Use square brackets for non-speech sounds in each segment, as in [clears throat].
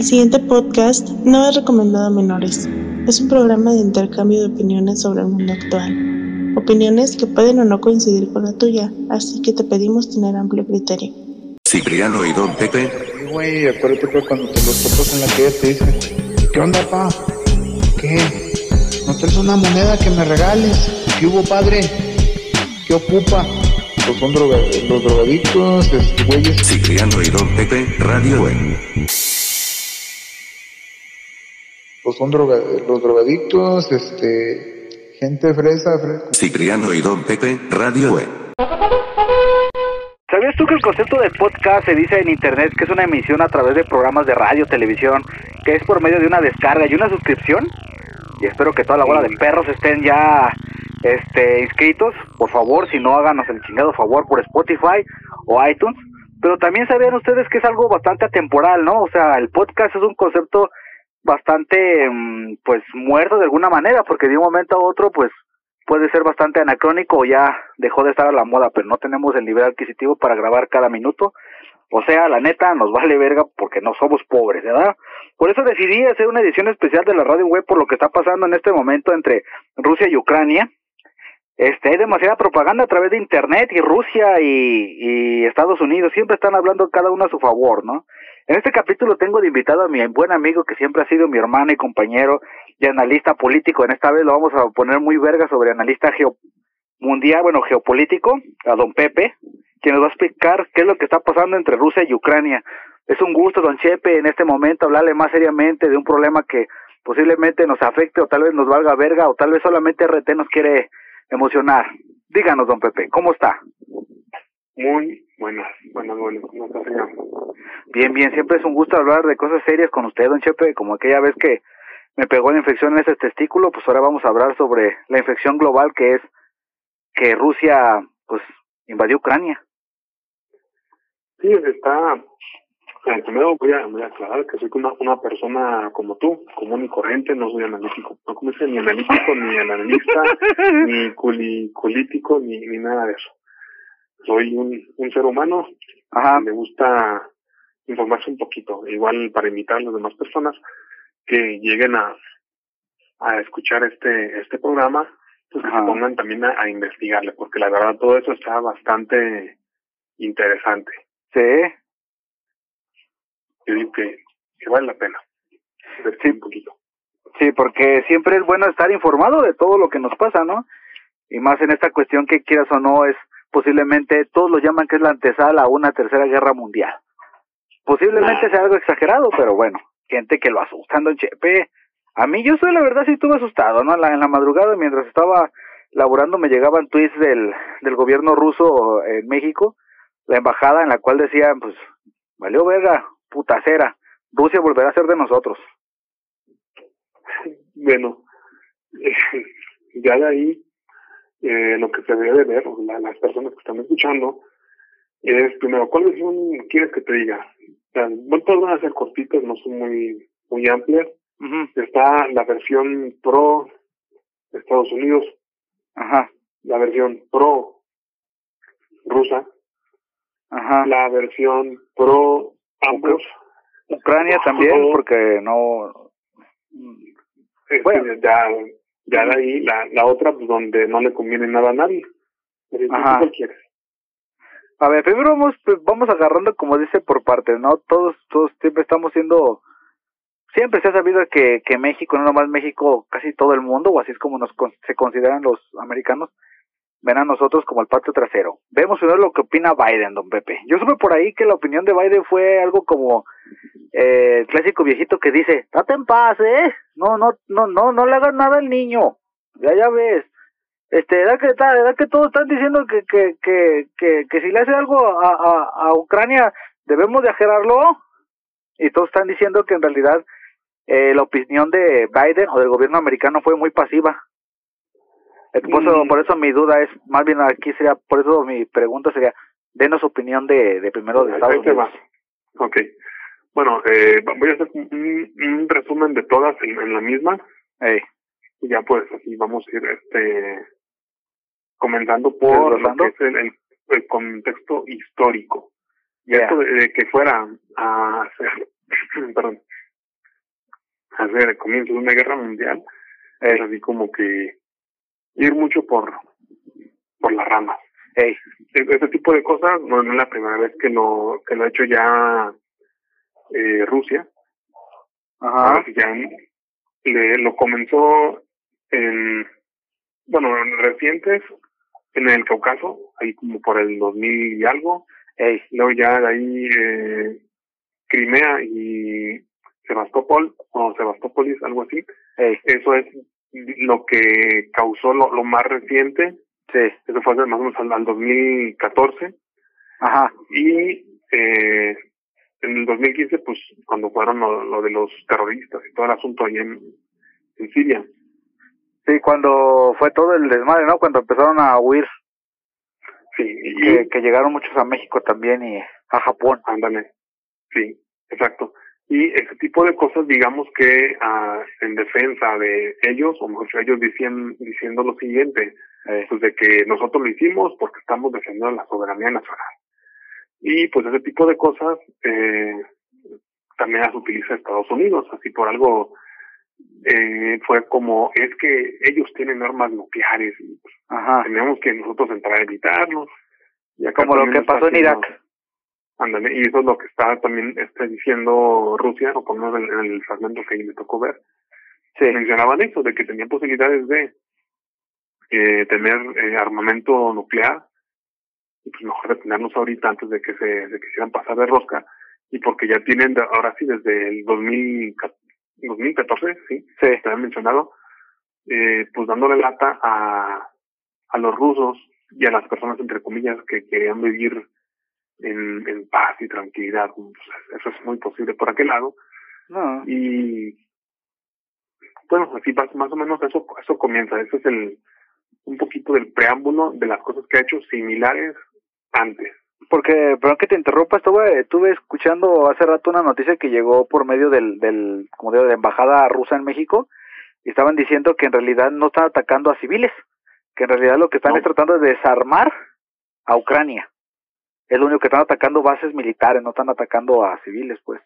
El siguiente podcast no es recomendado a menores. Es un programa de intercambio de opiniones sobre el mundo actual. Opiniones que pueden o no coincidir con la tuya, así que te pedimos tener amplio criterio. Cipriano y Don Pepe. Güey, acuérdate que cuando te los topas en la calle te dicen, ¿qué onda, pa? ¿Qué? ¿No traes una moneda que me regales? ¿Qué hubo, padre? ¿Qué ocupa? Pues son droga los drogadictos, este, güeyes. Cipriano y Don Pepe, Radio Web. Pues son droga los drogadictos, este, gente fresa, fre- Cipriano y Don Pepe, Radio Web. ¿Sabías tú que el concepto de podcast se dice en internet que es una emisión a través de programas de radio, televisión, que es por medio de una descarga y una suscripción? Y espero que toda la bola de perros estén ya este inscritos. Por favor, si no háganos el chingado favor por Spotify o iTunes. Pero también sabían ustedes que es algo bastante atemporal, ¿no? O sea, el podcast es un concepto bastante mm, pues muerto de alguna manera, porque de un momento a otro pues puede ser bastante anacrónico o ya dejó de estar a la moda, pero no tenemos el nivel adquisitivo para grabar cada minuto. O sea, la neta, nos vale verga porque no somos pobres, ¿verdad? Por eso decidí hacer una edición especial de la radio web por lo que está pasando en este momento entre Rusia y Ucrania. Este, hay demasiada propaganda a través de internet y Rusia y, y Estados Unidos siempre están hablando cada uno a su favor, ¿no? En este capítulo tengo de invitado a mi buen amigo que siempre ha sido mi hermano y compañero y analista político. En esta vez lo vamos a poner muy verga sobre analista mundial, bueno, geopolítico, a don Pepe, quien nos va a explicar qué es lo que está pasando entre Rusia y Ucrania. Es un gusto, don Chepe, en este momento hablarle más seriamente de un problema que posiblemente nos afecte o tal vez nos valga verga o tal vez solamente RT nos quiere emocionar. Díganos, don Pepe, ¿cómo está? Muy buenas, buenas, buenas. ¿Cómo está, señor? Bien, bien, siempre es un gusto hablar de cosas serias con usted, don Chepe, como aquella vez que me pegó la infección en ese testículo, pues ahora vamos a hablar sobre la infección global que es que Rusia, pues, invadió Ucrania. Sí, está. eh, primero voy a, voy a aclarar que soy una, una persona como tú, común y corriente, no soy analítico, no como dice, ni analítico, ni analista, [laughs] ni culi, culítico, ni, ni nada de eso. Soy un, un ser humano, Ajá, me gusta informarse un poquito, igual para invitar a las demás personas que lleguen a, a escuchar este, este programa, pues que se pongan también a, a investigarle, porque la verdad todo eso está bastante interesante. sí, Yo digo que, que vale la pena. Invertir un poquito. sí, porque siempre es bueno estar informado de todo lo que nos pasa, ¿no? Y más en esta cuestión que quieras o no es posiblemente, todos lo llaman que es la antesala a una tercera guerra mundial. Posiblemente Ah. sea algo exagerado, pero bueno, gente que lo asustan, don Chepe. A mí yo soy la verdad sí estuve asustado, ¿no? En la, en la madrugada mientras estaba laborando me llegaban tweets del, del gobierno ruso en México, la embajada en la cual decían, pues, valió verga, putacera, Rusia volverá a ser de nosotros. [laughs] Bueno, eh, [laughs] ya de ahí, eh, lo que se debe de ver, la- las personas que están escuchando, es primero, ¿cuál versión quieres que te diga? Bueno, todas van a ser cortitas, no son muy, muy amplias. Ujú, Está la versión pro Estados Unidos, Ajá, la versión pro rusa, ajá. la versión pro ambos. Ucrania también, No. porque no... Este, Bueno. ya, ya de ahí la, la otra, pues donde no le conviene nada a nadie. Pero ¿tú Ajá. cuál quieres? A ver, primero vamos, pues, vamos agarrando, como dice, por partes, ¿no? Todos, todos siempre estamos siendo... Siempre se ha sabido que, que México, no nomás México, casi todo el mundo, o así es como nos se consideran los americanos, ven a nosotros como el patio trasero. Vemos primero lo que opina Biden, don Pepe. Yo supe por ahí que la opinión de Biden fue algo como eh, el clásico viejito que dice, date en paz, ¿eh? No, no, no, no, no le hagas nada al niño. Ya, ya ves. Este, da que, da, da que todos están diciendo que, que, que, que, que si le hace algo a, a, a Ucrania, debemos de ajerarlo. Y todos están diciendo que en realidad eh, la opinión de Biden o del gobierno americano fue muy pasiva. Eh, Por eso, Mm. por eso mi duda es, más bien aquí sería, por eso mi pregunta sería, denos opinión de, de primero de Estados Unidos. Bueno, eh, voy a hacer un, un resumen de todas en, en la misma. Y ya pues así vamos a ir este comenzando por lo que es el, el, el contexto histórico. Y Yeah. esto de, de que fuera a ser, [clears throat] perdón, hacer el comienzo de una guerra mundial, es así como que ir mucho por, por las ramas. Ey, E- Ese tipo de cosas no, no es la primera vez que lo, que lo ha hecho ya eh, Rusia. ajá, ya le, lo comenzó en, bueno, en recientes, en el Cáucaso, ahí como por el 2000 y algo. ey, Luego ya de ahí eh, Crimea y Sebastopol, o Sebastópolis, algo así. ey, Eso es lo que causó lo, lo más reciente. sí, Eso fue más o menos al, al 2014. ajá, Y eh, en el 2015, pues cuando fueron lo, lo de los terroristas y todo el asunto ahí en, en Siria. Sí, cuando fue todo el desmadre, ¿no? Cuando empezaron a huir, Sí, y, que, que llegaron muchos a México también y a Japón. ándale. Sí, exacto. Y ese tipo de cosas, digamos que ah, en defensa de ellos, o mejor ellos dicien, diciendo lo siguiente, Ey, pues de que nosotros lo hicimos porque estamos defendiendo la soberanía nacional. Y pues ese tipo de cosas eh, también las utiliza Estados Unidos, así por algo eh, fue como, es que ellos tienen armas nucleares y pues, ajá, tenemos que nosotros entrar a evitarlos. Y acá como lo que está pasó en Irak. Ándale, y eso es lo que está también este, diciendo Rusia, o por lo menos en, en el fragmento que ahí me tocó ver. Sí, Mencionaban eso, de que tenían posibilidades de eh, tener eh, armamento nuclear, y pues mejor detenernos ahorita antes de que se, se quisieran pasar de rosca, y porque ya tienen, ahora sí, desde el 2000, 2014, sí, sí, te había mencionado, eh, pues dándole lata a, a los rusos y a las personas, entre comillas, que querían vivir en, en paz y tranquilidad. Pues, eso es muy posible por aquel lado. no, Y bueno, así más, más o menos eso, eso comienza. Ese es el un poquito del preámbulo de las cosas que ha hecho similares antes. Porque, perdón que te interrumpa, estuve, estuve escuchando hace rato una noticia que llegó por medio del, del, como digo, de la embajada rusa en México, y estaban diciendo que en realidad no están atacando a civiles, que en realidad lo que están No. es tratando de desarmar a Ucrania. Es lo único que están atacando bases militares, no están atacando a civiles, pues.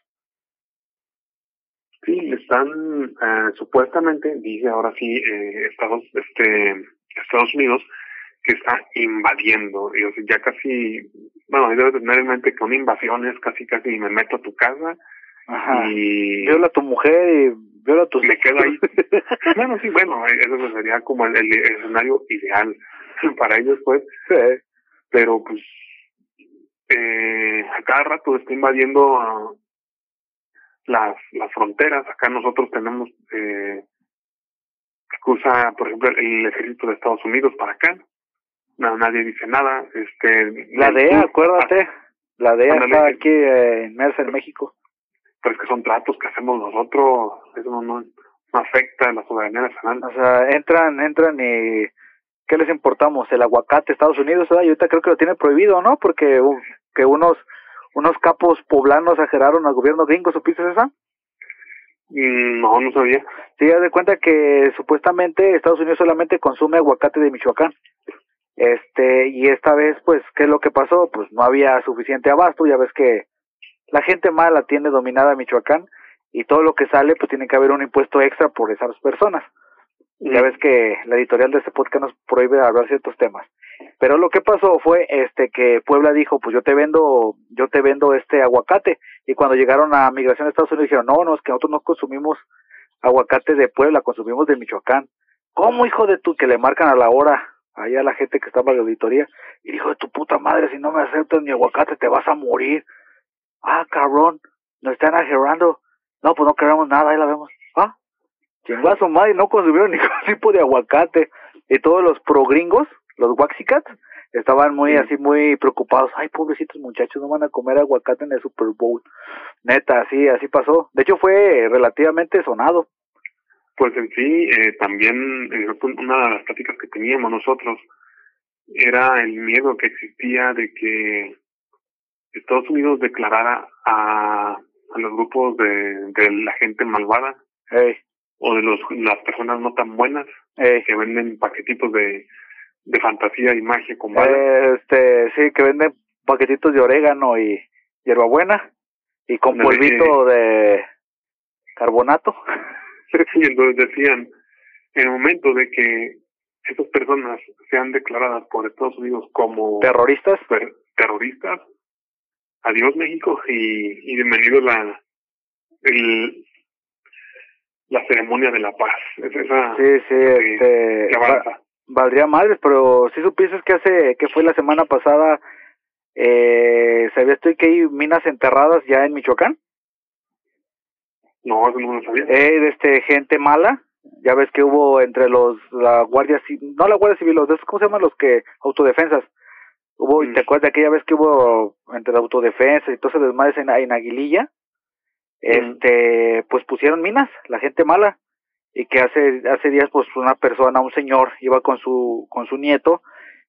Sí, están eh, supuestamente, dice ahora sí, eh, Estados, este, Estados Unidos, que está invadiendo. Y, o sea, ya casi, bueno, debes tener en mente que una invasión es casi, casi me meto a tu casa Ajá. y Viola a tu mujer y viola a tus me quedo ahí. [laughs] bueno, sí, bueno, eso sería como el, el escenario ideal [laughs] para ellos, pues, Sí. pero pues eh, a cada rato está invadiendo ah, las las fronteras acá nosotros tenemos eh, que cruza por ejemplo el ejército de Estados Unidos para acá no, nadie dice nada este La DEA, acuérdate. La DEA Ándale. está aquí eh, inmersa en México. pero es que son tratos que hacemos nosotros eso no, no, no afecta a la soberanía nacional O sea, entran, entran y ¿qué les importamos? El aguacate Estados Unidos, ¿verdad? Y ahorita creo que lo tiene prohibido, ¿no? Porque uh, que unos unos capos poblanos ajeraron al gobierno gringo, ¿supiste esa? Mm, no no sabía Sí, haz de cuenta que supuestamente Estados Unidos solamente consume aguacate de Michoacán. Este, y esta vez, pues, ¿qué es lo que pasó? Pues no había suficiente abasto, ya ves que la gente mala tiene dominada Michoacán y todo lo que sale, pues tiene que haber un impuesto extra por esas personas. Ya ves que la editorial de este podcast nos prohíbe hablar ciertos temas. Pero lo que pasó fue este que Puebla dijo, pues yo te vendo, yo te vendo este aguacate. Y cuando llegaron a migración de Estados Unidos dijeron, no, no, es que nosotros no consumimos aguacate de Puebla, consumimos de Michoacán. ¿Cómo, hijo de tu, que le marcan a la hora allá a la gente que estaba en la auditoría? Y dijo, de tu puta madre, si no me aceptas mi aguacate te vas a morir. Ah, cabrón, nos están ajerrando. No, pues no queremos nada, ahí la vemos. Ah, chingó a su madre, no consumieron [laughs] ningún tipo de aguacate. Y todos los pro gringos, los waxicats, estaban muy Sí. así, muy preocupados. Ay, pobrecitos muchachos, no van a comer aguacate en el Super Bowl. Neta, así, así pasó. De hecho, fue relativamente sonado. Pues en sí, eh, también eh, una de las pláticas que teníamos nosotros era el miedo que existía de que Estados Unidos declarara a, a los grupos de, de la gente malvada o de los, las personas no tan buenas que venden paquetitos de, de fantasía y magia con balas. Este, sí, que venden paquetitos de orégano y hierbabuena y con polvito de carbonato. [laughs] y entonces decían, en el momento de que estas personas sean declaradas por Estados Unidos como ¿Terroristas? terroristas, adiós México y, y bienvenido la el, la ceremonia de la paz. Es esa Sí, sí, que- este... que va- avanza. valdría madres, pero si supieses que hace, que fue la semana pasada, eh, ¿sabías tú que hay minas enterradas ya en Michoacán? No, eso no lo sabía. Eh, de este, gente mala, ya ves que hubo entre los, la Guardia Civil, no la Guardia Civil, los ¿cómo se llaman los que, autodefensas? Hubo, Mm. ¿te acuerdas de aquella vez que hubo entre la autodefensa y todo ese desmadre en, en Aguililla? Este, pues pusieron minas, la gente mala, y que hace, hace días pues una persona, un señor, iba con su, con su nieto,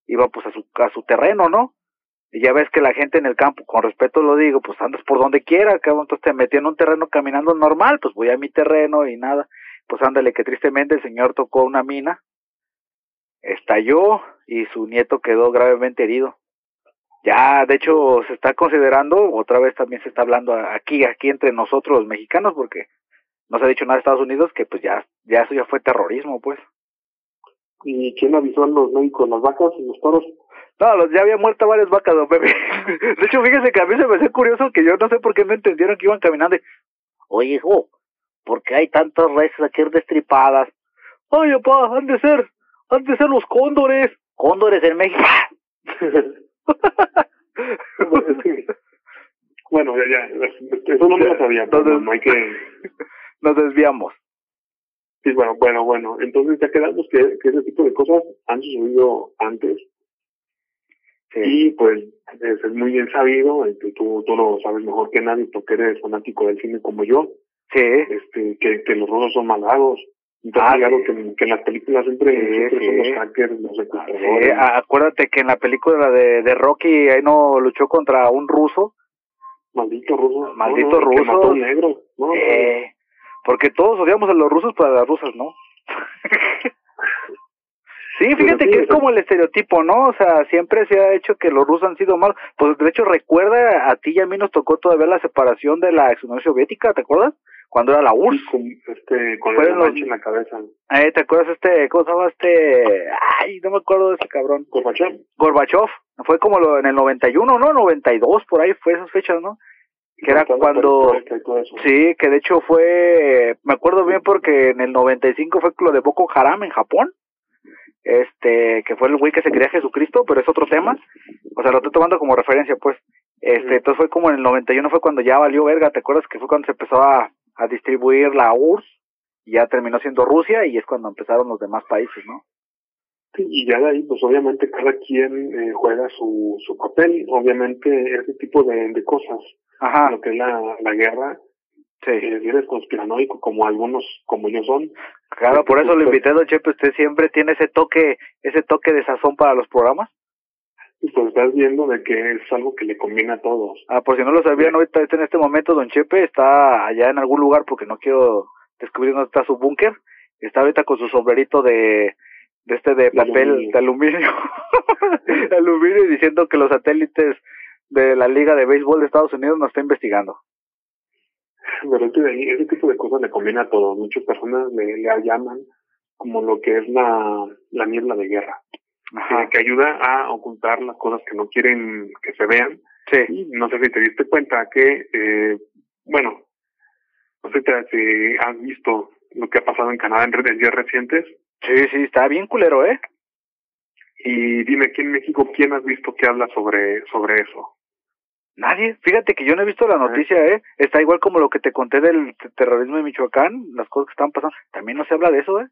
iba pues a su, a su terreno, ¿no? Y ya ves que la gente en el campo, con respeto lo digo, pues andas por donde quiera, cabrón, entonces te metí en un terreno caminando normal, pues voy a mi terreno y nada. Pues ándale, que tristemente el señor tocó una mina, estalló y su nieto quedó gravemente herido. Ya, de hecho, se está considerando, otra vez también se está hablando aquí, aquí entre nosotros los mexicanos, porque no se ha dicho nada de Estados Unidos, que pues ya, ya eso ya fue terrorismo, pues. ¿Y quién avisó a los médicos? ¿Las vacas y los toros? No, los, ya había muerto varias vacas, don Pepe. [laughs] De hecho, fíjese que a mí se me hace curioso que yo no sé por qué no entendieron que iban caminando. y, Oye, hijo, ¿por qué hay tantas reses aquí destripadas? Ay, papá, han de ser, han de ser los cóndores. Cóndores en México. [laughs] Bueno, ya, ya, eso no me lo sabía, pero Entonces- no hay que... [laughs] Nos desviamos. Sí, bueno, bueno, bueno, entonces ya quedamos que, que ese tipo de cosas han sucedido antes. Y pues es, es muy bien sabido, y tú, tú, lo sabes mejor que nadie porque eres fanático del cine como yo, Sí. este que, que los rusos son malvados. Entonces, Ah, claro sí. que, que en las películas siempre, Sí, siempre sí. son los hackers, los Sí, secuestradores. a- acuérdate que en la película de, de Rocky ahí no luchó contra un ruso. Maldito ruso. Maldito No, no, que ruso. mató a un negro. No, no, Eh, porque todos odiamos a los rusos, pero a las rusas no. [laughs] sí, fíjate sí, que es como el estereotipo, ¿no? O sea, siempre se ha hecho que los rusos han sido malos. Pues de hecho, recuerda, a ti y a mí nos tocó todavía la separación de la ex Unión Soviética, ¿te acuerdas? Cuando era la URSS. con, este, con el los- en la cabeza. Eh, ¿Te acuerdas este, cómo se llama este? Ay, no me acuerdo de ese cabrón. Gorbachev. Gorbachev. Fue como lo, en el 91, ¿no? 92, por ahí fue esas fechas, ¿no? Que era cuando... Sí, que de hecho fue, me acuerdo bien porque en el 95 fue lo de Boko Haram en Japón, este, que fue el güey que se creía Jesucristo, pero es otro tema, o sea, lo estoy tomando como referencia, pues, este, entonces fue como en el 91 fue cuando ya valió verga, ¿te acuerdas que fue cuando se empezó a, a distribuir la URSS, y ya terminó siendo Rusia, y es cuando empezaron los demás países, ¿no? Sí, y ya de ahí, pues obviamente cada quien eh, juega su, su papel. Obviamente ese tipo de, de cosas, Ajá, lo que es la, la guerra, si eres conspiranoico como algunos, como yo son, claro, por eso lo invité, don Chepe, usted siempre tiene ese toque, ese toque de sazón para los programas. pues estás viendo de que es algo que le conviene a todos. Ah, por si no lo sabían, ahorita está en este momento Don Chepe está allá en algún lugar porque no quiero descubrir dónde está su búnker. Está ahorita con su sombrerito de, de este de papel aluminio. de aluminio, [laughs] de aluminio y diciendo que los satélites de la Liga de Béisbol de Estados Unidos nos está investigando. Pero es que de ahí, ese tipo de cosas le conviene a todos. Muchas personas le, le llaman como lo que es la, la niebla de guerra, Ajá. que ayuda a ocultar las cosas que no quieren que se vean. Sí. Y no sé si te diste cuenta que, eh, bueno, no sé si has visto lo que ha pasado en Canadá en, en días recientes. Sí, sí, está bien culero, ¿eh? Y dime, aquí en México, ¿quién has visto que habla sobre, sobre eso? Nadie. Fíjate que yo no he visto la noticia, ¿eh? Está igual como lo que te conté del terrorismo de Michoacán, las cosas que están pasando. También no se habla de eso, ¿eh?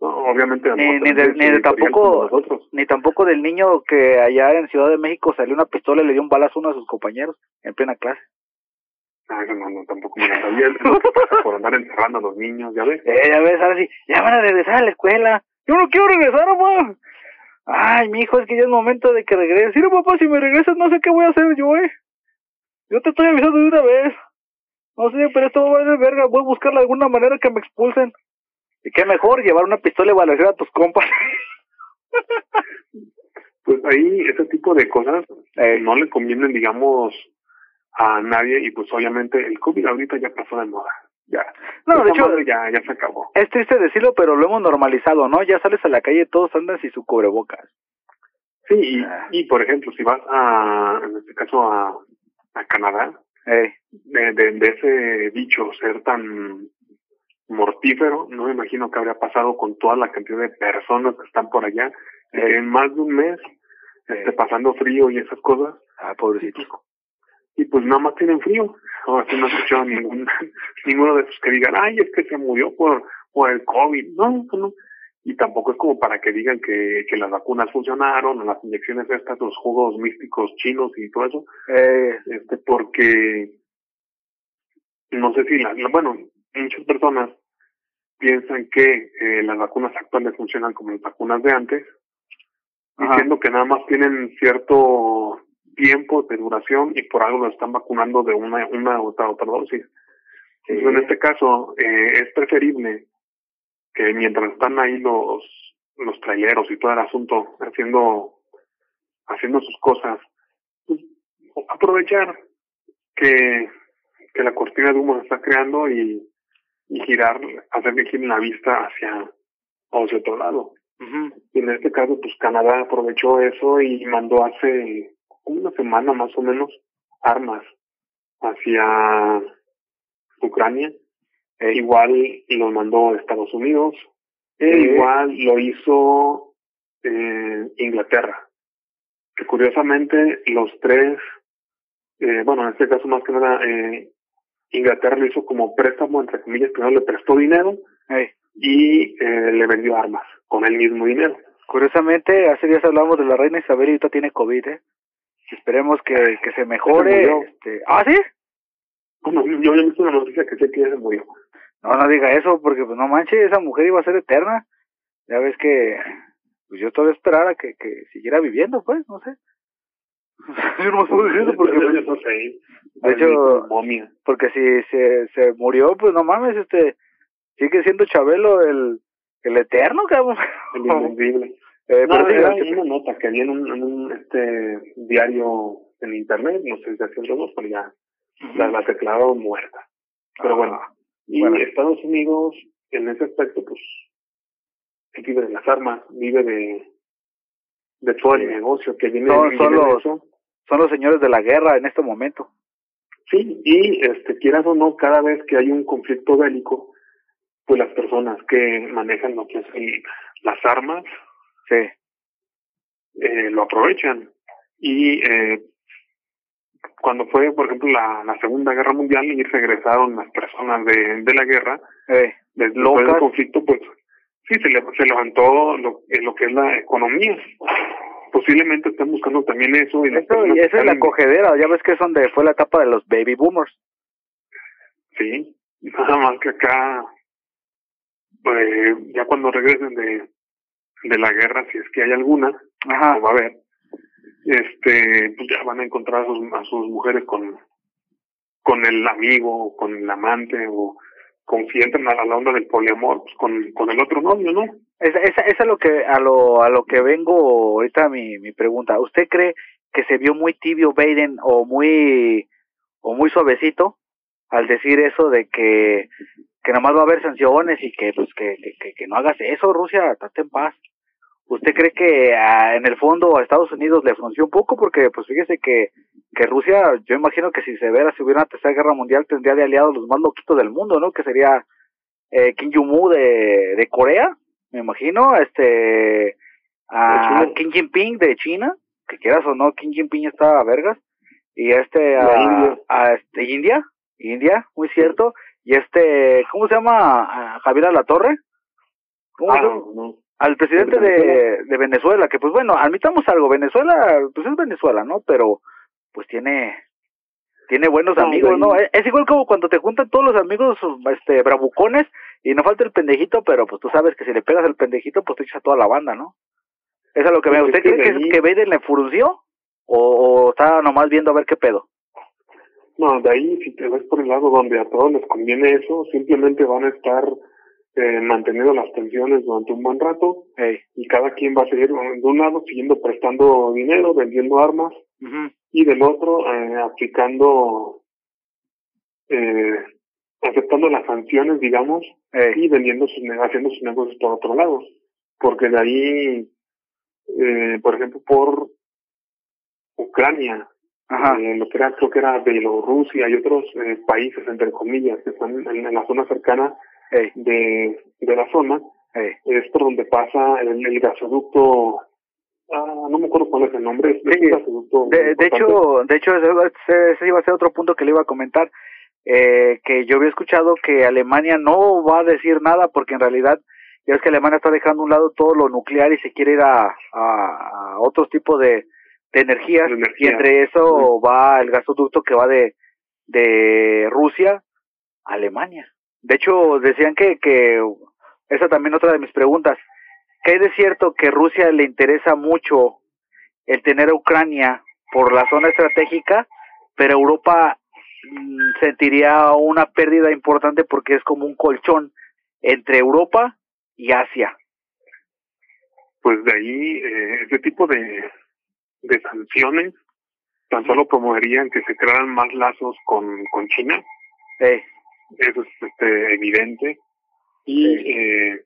No, obviamente, Ni- no, ni de- ni de tampoco- ni tampoco del niño que allá en Ciudad de México salió una pistola y le dio un balazo a uno de sus compañeros en plena clase. Ah, no, no, tampoco me lo sabía. Es lo que pasa por andar encerrando a los niños, ya ves. Eh, ya ves, ahora sí, ya van a regresar a la escuela. Yo no quiero regresar, mamá. Ay, mi hijo, es que ya es momento de que regrese. Sí, no, papá, si me regresas no sé qué voy a hacer yo, eh. Yo te estoy avisando de una vez. No sé, pero esto va a ser verga. Voy a buscar de alguna manera que me expulsen. Y qué mejor llevar una pistola y balasear a tus compas. [laughs] Pues ahí ese tipo de cosas Eh. no le convienen, digamos, a nadie y pues obviamente el COVID ahorita ya pasó de moda. Ya. No, de hecho, ya, ya se acabó. es triste decirlo, pero lo hemos normalizado, ¿no? Ya sales a la calle todos andan sin su cubrebocas. Sí, y, Ah. y por ejemplo, si vas a, en este caso a, a Canadá, Ey, de, de, de ese dicho ser tan mortífero, no me imagino que habría pasado con toda la cantidad de personas que están por allá Sí. en más de un mes, este, Sí. pasando frío y esas cosas, ah, pobrecito. Y pues nada más tienen frío. O así no he escuchado ningún, [laughs] ninguno de esos que digan, ay, es que se murió por, por el COVID. No, no, no. Y tampoco es como para que digan que, que las vacunas funcionaron, o las inyecciones estas, los jugos místicos chinos y todo eso, Eh, este, porque no sé si, la, la- bueno, muchas personas piensan que eh, las vacunas actuales funcionan como las vacunas de antes, Ajá. diciendo que nada más tienen cierto tiempo de duración y por algo lo están vacunando de una, una u otra, otra dosis. Entonces, en este caso, eh, es preferible que mientras están ahí los, los traileros y todo el asunto haciendo, haciendo sus cosas, pues, aprovechar que, que la cortina de humo se está creando y, y girar, hacer que giren la vista hacia, hacia otro lado. Y en este caso, pues Canadá aprovechó eso y mandó hace una semana más o menos armas hacia Ucrania. E igual lo mandó Estados Unidos. E Sí. igual lo hizo eh, Inglaterra. Que curiosamente los tres, eh, bueno, en este caso más que nada, eh, Inglaterra lo hizo como préstamo, entre comillas, primero le prestó dinero y eh, le vendió armas con el mismo dinero. Curiosamente, hace días hablamos de la reina Isabel y ahorita tiene COVID, ¿eh? Esperemos que, que se mejore. Este... ¿Ah, sí? Bueno, yo había visto una noticia que sé que ya se murió. No, no diga eso, porque pues no manches, esa mujer iba a ser eterna. Ya ves que, pues yo todavía esperara que, que siguiera viviendo, pues, no sé. [laughs] yo no me puedo decir eso porque, [laughs] de hecho- porque si se, se murió, pues no mames, este, sigue siendo Chabelo el, el eterno, cabrón. El invencible. Eh, No, pero era una nota que había en un, en un este diario en internet, no sé si haciendo dos, pero ya la, la declararon muerta. Pero bueno, y bueno. Estados Unidos en ese aspecto, pues, vive de las armas, vive de de todo el Sí. negocio que viene, Son- son de los- eso. son los señores de la guerra en este momento. Sí, y este, quieras o no, cada vez que hay un conflicto bélico, pues las personas que manejan lo que es el- las armas Sí. eh, lo aprovechan. Y eh, cuando fue, por ejemplo, la, la Segunda Guerra Mundial y regresaron las personas de, de la guerra, Eh, del conflicto, pues sí, se, le, se levantó lo, eh, lo que es la economía. Posiblemente están buscando también eso. Y eso, y esa es la cogedera, ya ves que es donde fue la etapa de los baby boomers. Sí, nada más que acá, pues ya cuando regresen de, de la guerra, si es que hay alguna, Ajá. o va a haber, este, pues ya van a encontrar a sus, a sus mujeres con, con el amigo, con el amante, o con si entran a la onda del poliamor, pues con, con el otro novio, ¿no? Esa, esa, esa es lo que, a lo, a lo que vengo ahorita mi, mi pregunta. ¿Usted cree que se vio muy tibio Biden o muy, o muy suavecito al decir eso de que, que nomás va a haber sanciones y que, pues, que, que, que, que no hagas eso, Rusia, estate en paz? ¿Usted cree que en el fondo a Estados Unidos le frunció un poco? Porque, pues, fíjese que, que Rusia, yo imagino que si se vera, si hubiera una tercera guerra mundial, tendría de aliados los más loquitos del mundo, ¿no? Que sería eh, Kim Jong-un de, de Corea, me imagino, este, a. Kim Jinping de China, que quieras o no, Kim Jinping está a vergas, y este, a, India. a este, India, India, muy cierto, y este, ¿cómo se llama? A Javier Alatorre, ¿cómo Ah, se llama? no. Al presidente ¿De de, Venezuela, que pues bueno, admitamos algo, Venezuela, pues es Venezuela, ¿no? Pero pues tiene tiene buenos No, amigos, ¿no? ahí- Es, es igual como cuando te juntan todos los amigos este bravucones y no falta el pendejito, pero pues tú sabes que si le pegas al pendejito, pues te echas a toda la banda, ¿no? Eso es lo que me... Pues ¿Usted cree que, que Biden le frunció? O, ¿O está nomás viendo a ver qué pedo? No, de ahí, si te ves por el lado donde a todos les conviene eso, simplemente van a estar eh, manteniendo las tensiones durante un buen rato y cada quien va a seguir de un lado siguiendo prestando dinero, vendiendo armas y del otro eh, aplicando eh, aceptando las sanciones, digamos, y vendiendo sus, haciendo sus negocios por otro lado. Porque de ahí, eh, por ejemplo, por Ucrania, Ajá. eh, lo que era, creo que era Bielorrusia y otros eh, países, entre comillas, que están en, en la zona cercana Ey. de, de la zona, Ey. es por donde pasa el, el gasoducto, ah, no me acuerdo cuál es el nombre, es, Sí. De, de hecho, de hecho ese, ese iba a ser otro punto que le iba a comentar, eh, que yo había escuchado que Alemania no va a decir nada porque en realidad ya es que Alemania está dejando a un lado todo lo nuclear y se quiere ir a, a, a otros tipos de, de energías De energía. y entre eso va el gasoducto que va de, de Rusia a Alemania. De hecho, decían que, que esa también otra de mis preguntas, que hay de cierto que Rusia le interesa mucho el tener a Ucrania por la zona estratégica, pero Europa mm, sentiría una pérdida importante porque es como un colchón entre Europa y Asia. pues de ahí eh, ese tipo de, de sanciones tan solo promoverían que se crearan más lazos con, con China, Eh, eso es este, evidente. Y eh,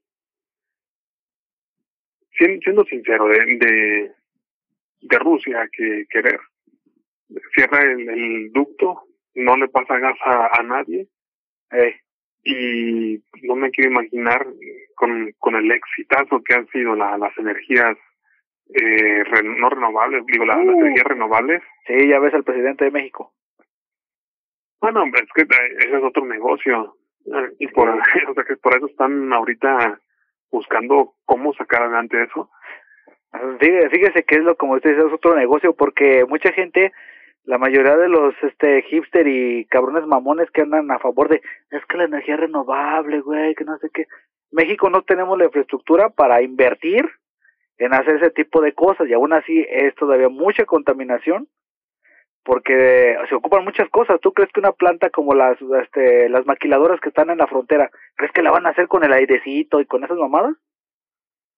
siendo, sincero, de, de, de Rusia que querer, cierra el, el ducto, no le pasa gas a, a nadie eh, y no me quiero imaginar con, con el exitazo que han sido la- las energías eh, re- no renovables, digo, la- las Uh. energías renovables. sí, ya ves al presidente de México. Bueno, hombre, es que eh, ese es otro negocio. eh, Y por, [laughs] o sea, que por eso están ahorita buscando cómo sacar adelante eso. Fíjese, fíjese que es lo como usted dice, es otro negocio porque mucha gente, la mayoría de los este hipster y cabrones mamones que andan a favor de es que la energía es renovable, güey, que no sé qué. México no tenemos la infraestructura para invertir en hacer ese tipo de cosas y aún así es todavía mucha contaminación porque se ocupan muchas cosas. ¿Tú crees que una planta como las este las maquiladoras que están en la frontera, crees que la van a hacer con el airecito y con esas mamadas?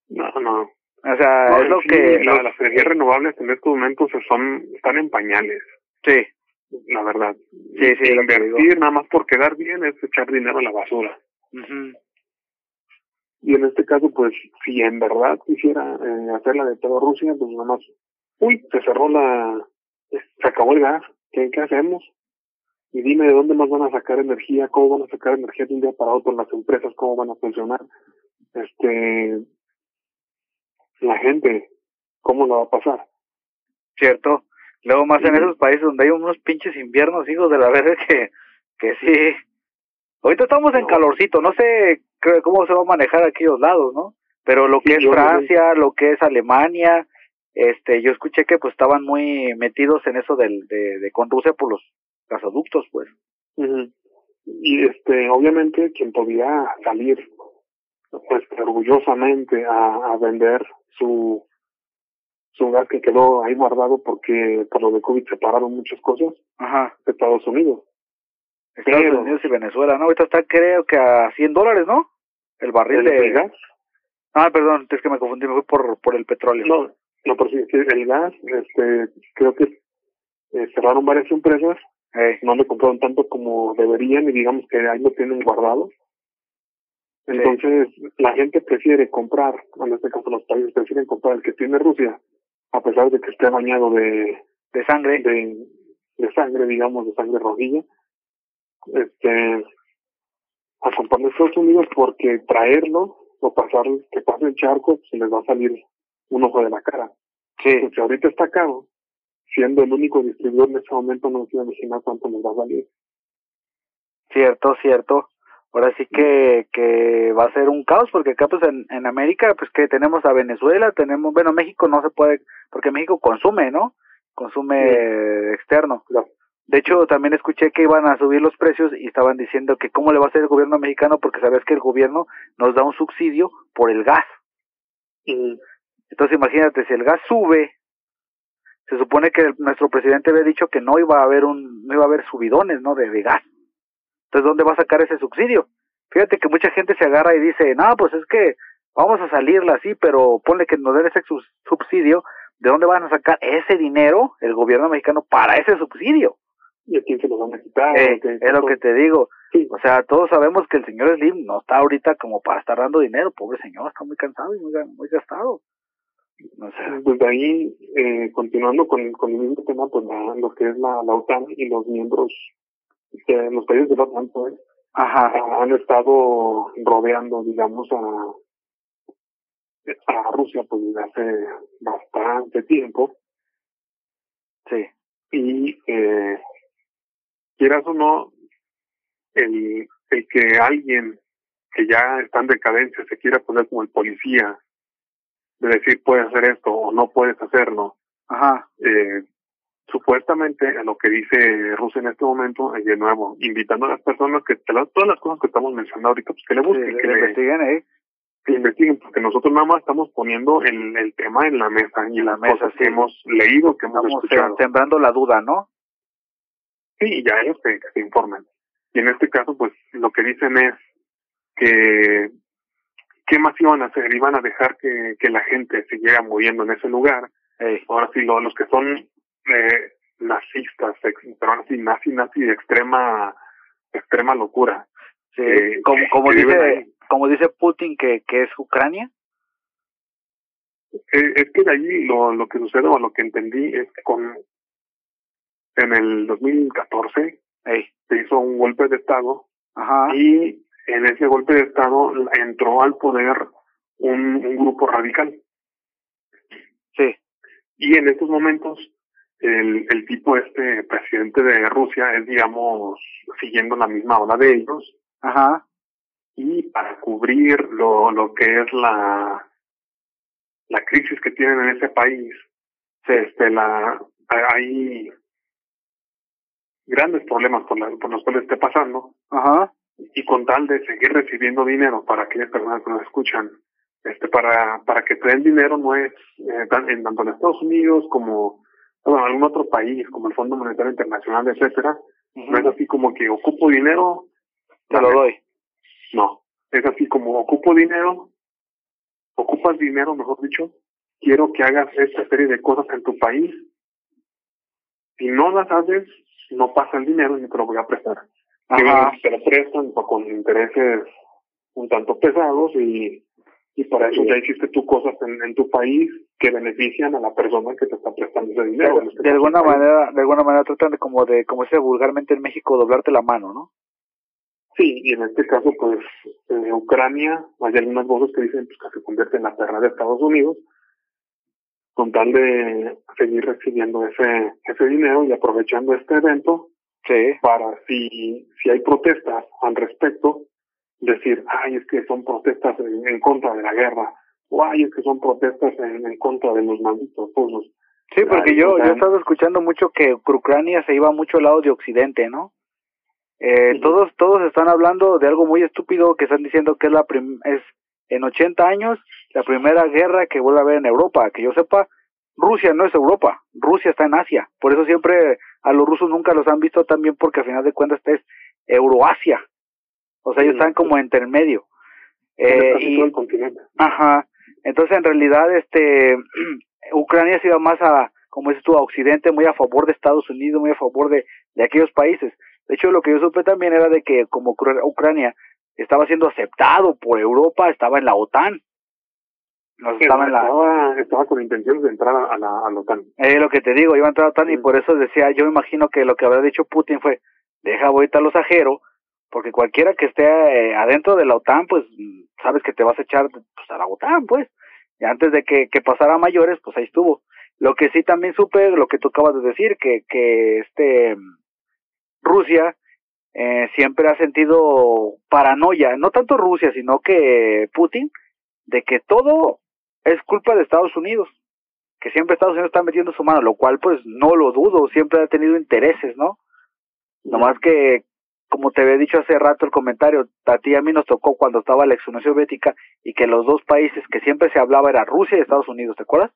No, no. O sea, No, es lo sí, que la- los- las energías renovables en estos momentos son están en pañales, sí, la verdad. Sí, sí, invertir nada más por quedar bien es echar dinero a la basura. Ujú. Y en este caso, pues, si en verdad quisiera eh, hacerla de todo Rusia, pues nada más, uy, se cerró la, acabó el gas, ¿qué, qué hacemos? Y dime de dónde más van a sacar energía, cómo van a sacar energía de un día para otro las empresas, cómo van a funcionar, este, la gente, cómo la va a pasar. cierto. Luego más en esos países donde hay unos pinches inviernos, hijos de la verga, que, que sí. Ahorita estamos en No. calorcito, no sé cómo se va a manejar aquellos lados, ¿no? Pero lo que es Francia, lo que es Alemania, este, yo escuché que pues estaban muy metidos en eso del, de, de con Rusia por los gasoductos, pues. Ujú. Y este, obviamente quien podía salir pues orgullosamente a, a vender su su gas que quedó ahí guardado porque por lo de COVID se pararon muchas cosas Ajá. de Estados Unidos. Estados Pero- Unidos y Venezuela, ¿no? Ahorita está creo que a 100 dólares, ¿no? El barril ¿El, de... gas? Ah, perdón, es que me confundí, me fui por, por el petróleo. No, no, pero sí, es que el gas, este, creo que eh, cerraron varias empresas, Ey, no le compraron tanto como deberían y digamos que ahí lo tienen guardado. Sí. Entonces, la gente prefiere comprar, en este caso los países prefieren comprar el que tiene Rusia, a pesar de que esté bañado de, de sangre. de, de sangre, digamos, de sangre rojilla, este, a comprarlo en Estados Unidos porque traerlo o pasar, que pase el charco, se les va a salir un ojo de la cara. Sí. Porque ahorita está caro, siendo el único distribuidor en este momento, no me quiero imaginar cuánto nos va a salir. Cierto, cierto. Ahora sí que, que va a ser un caos porque acá pues en, en América pues que tenemos a Venezuela, tenemos, bueno, México no se puede, porque México consume, ¿no? Consume Sí. externo. Claro. De hecho, también escuché que iban a subir los precios y estaban diciendo que cómo le va a hacer el gobierno mexicano porque sabes que el gobierno nos da un subsidio por el gas. Y Entonces imagínate, si el gas sube, se supone que el- nuestro presidente había dicho que no iba a haber un, no iba a haber subidones, ¿no? De, de gas. Entonces, ¿dónde va a sacar ese subsidio? Fíjate que mucha gente se agarra y dice, no, pues es que vamos a salirla así, pero ponle que nos den ese subsidio, ¿de dónde van a sacar ese dinero el gobierno mexicano para ese subsidio? y a quién se los van a quitar. Eh, ¿Qué- es lo que te digo. Sí. O sea, todos sabemos que el señor Slim no está ahorita como para estar dando dinero. Pobre señor, está muy cansado y muy, muy gastado. O sea, Pues de ahí, eh, continuando con, con el mismo tema, pues la- lo que es la, la OTAN y los miembros, de los países de la OTAN, pues, ajá, han estado rodeando, digamos, a, a Rusia pues desde hace bastante tiempo. Sí, y eh, quieras o no, el, el que alguien que ya está en decadencia se quiera poner como el policía de decir puedes hacer esto o no puedes hacerlo, ajá, eh, supuestamente a lo que dice Rusia en este momento, y de nuevo, invitando a las personas que todas las cosas que estamos mencionando ahorita, pues que le sí, busquen, que, le investiguen, ¿eh? que investiguen, porque nosotros nada más estamos poniendo el, el tema en la mesa y En las mesa, cosas sí. que hemos leído, que hemos escuchado. eh, sembrando la duda, ¿no? Sí, y ya ellos que, que se informen. Y en este caso, pues lo que dicen es que qué más iban a hacer, iban a dejar que, que la gente siguiera muriendo en ese lugar. Ahora sí, lo- los que son eh, nazistas, pero ahora sí, nazi, nazi de extrema, extrema locura. sí, Eh, como, que dice, ahí. como dice Putin que, que es Ucrania. Eh, es que de allí lo, lo que sucede o lo que entendí es que con en el 2014 Ey, se hizo un golpe de estado ajá, y en ese golpe de estado entró al poder un, un grupo radical. Sí, y en estos momentos el, el tipo este presidente de Rusia es digamos siguiendo la misma ola de ellos. Ajá, y para cubrir lo, lo que es la la crisis que tienen en ese país este la hay grandes problemas por, la- por los cuales esté pasando. Ajá, y con tal de seguir recibiendo dinero para aquellas personas que nos escuchan este para para que te den dinero no es eh, tan- en tanto en Estados Unidos como bueno, en algún otro país como el Fondo Monetario Internacional etcétera no es así como que ocupo dinero. Te lo doy. no es así como ocupo dinero ocupas dinero mejor dicho quiero que hagas esta serie de cosas en tu país. Si no las haces no pasa el dinero y te lo voy a prestar que Ajá, te lo prestan con intereses un tanto pesados y, y para eso ya hiciste tú cosas en, en tu país que benefician a la persona que te está prestando ese dinero. en este de alguna país. manera, de alguna manera tratan de como de, como se dice vulgarmente en México, doblarte la mano, ¿no? Sí, y en este caso, pues, eh, Ucrania, hay algunas voces que dicen pues, que se convierte en la perra de Estados Unidos, con tal de seguir recibiendo ese, ese dinero y aprovechando este evento Sí, para si, si hay protestas al respecto, decir, ay, es que son protestas en, en contra de la guerra, o ay, es que son protestas en, en contra de los malditos rusos. sí, porque Ay, yo, yo he estado escuchando mucho que Ucrania se iba mucho al lado de Occidente, ¿no? Eh, todos, todos están hablando de algo muy estúpido que están diciendo que es la prim- es en 80 años la primera guerra que vuelve a haber en Europa. Que yo sepa, Rusia no es Europa, Rusia está en Asia. Por eso siempre a los rusos nunca los han visto tan bien porque al final de cuentas esta es Euroasia. O sea, ellos están como entre el medio. Eh, y, todo el continente. Ajá. Entonces, en realidad, este, [clears throat] Ucrania se iba más a, como dices tú, a Occidente, muy a favor de Estados Unidos, muy a favor de, de aquellos países. De hecho, lo que yo supe también era de que como Ucra- Ucrania estaba siendo aceptado por Europa, estaba en la OTAN. Estaba en la, estaba, estaba con intenciones de entrar a la, a la OTAN. es lo que te digo, iba a entrar a OTAN y por eso decía, yo imagino que lo que habrá dicho Putin fue, deja ahorita los ajeros, porque cualquiera que esté eh, adentro de la OTAN, pues sabes que te vas a echar pues, a la OTAN, pues. Y antes de que, que pasara a mayores, pues ahí estuvo. Lo que sí también supe, lo que tú acabas de decir, que, que este Rusia eh, siempre ha sentido paranoia, no tanto Rusia, sino que Putin, de que todo es culpa de Estados Unidos que siempre Estados Unidos está metiendo su mano, lo cual pues no lo dudo, siempre ha tenido intereses, ¿no? Nomás que, como te había dicho hace rato el comentario, a ti y a mí nos tocó cuando estaba la ex Unión Soviética y que los dos países que siempre se hablaba era Rusia y Estados Unidos, ¿te acuerdas?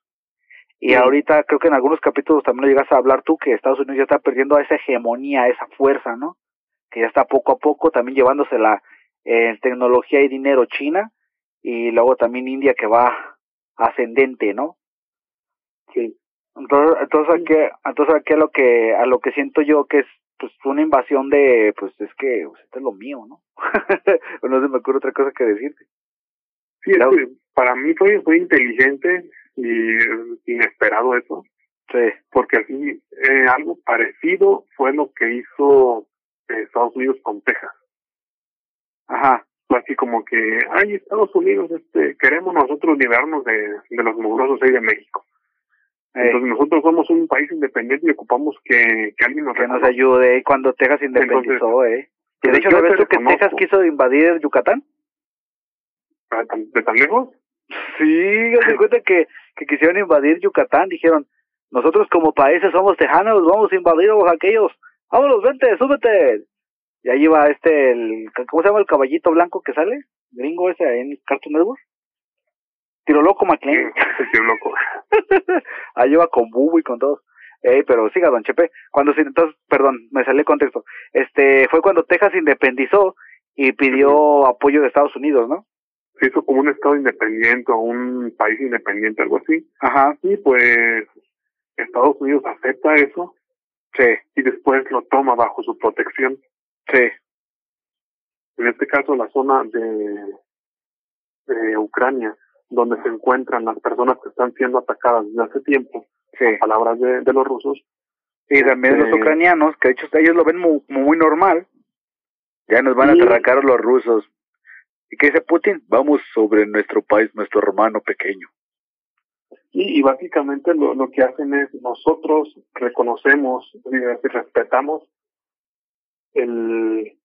Y Sí. ahorita creo que en algunos capítulos también lo llegas a hablar tú que Estados Unidos ya está perdiendo esa hegemonía, esa fuerza, ¿no? Que ya está poco a poco también llevándose la eh, tecnología y dinero China y luego también India que va ascendente, ¿no? Sí. Entonces, entonces aquí, entonces aquí a lo que a lo que siento yo que es pues una invasión de, pues es que pues, esto es lo mío, ¿no? [laughs] no se me ocurre otra cosa que decirte. Sí, es que para mí fue, fue inteligente y inesperado eso, Sí, porque así eh, algo parecido fue lo que hizo eh, Estados Unidos con Texas. ajá, Fue así como que, ay, Estados Unidos, este, queremos nosotros liberarnos de, de los mugrosos ahí de México. Entonces nosotros somos un país independiente y ocupamos que, que alguien nos que nos ayude cuando Texas independizó, eh. Y de hecho, ¿sabes tú que. Texas quiso invadir Yucatán? Ah, ¿tan- ¿De tan lejos? Sí, de [laughs] cuenta que, que quisieron invadir Yucatán, dijeron, nosotros como países somos tejanos, vamos a invadir a los aquellos, vámonos, vente, súbete. Y ahí va este, el, ¿cómo se llama el caballito blanco que sale? Gringo ese ahí en Cartoon Network. Tiro loco McLean. Estoy [laughs] loco. [laughs] ahí va con Bubu y con todos. Ey, pero siga, don Chepe. Cuando se, entonces, perdón, me salió el contexto. Este, fue cuando Texas independizó y pidió apoyo de Estados Unidos, ¿no? Se hizo como un estado independiente o un país independiente, algo así. Ajá, Y pues Estados Unidos acepta eso sí, y después lo toma bajo su protección. Sí, En este caso, la zona de, de Ucrania, donde se encuentran las personas que están siendo atacadas desde hace tiempo, sí. palabras de, de los rusos, Y también los Este- ucranianos, que de hecho ellos lo ven muy, muy normal. Ya nos van a atracar los rusos. ¿Y qué dice Putin? Vamos sobre nuestro país, nuestro hermano pequeño. Y, y básicamente lo, lo que hacen es nosotros reconocemos y respetamos el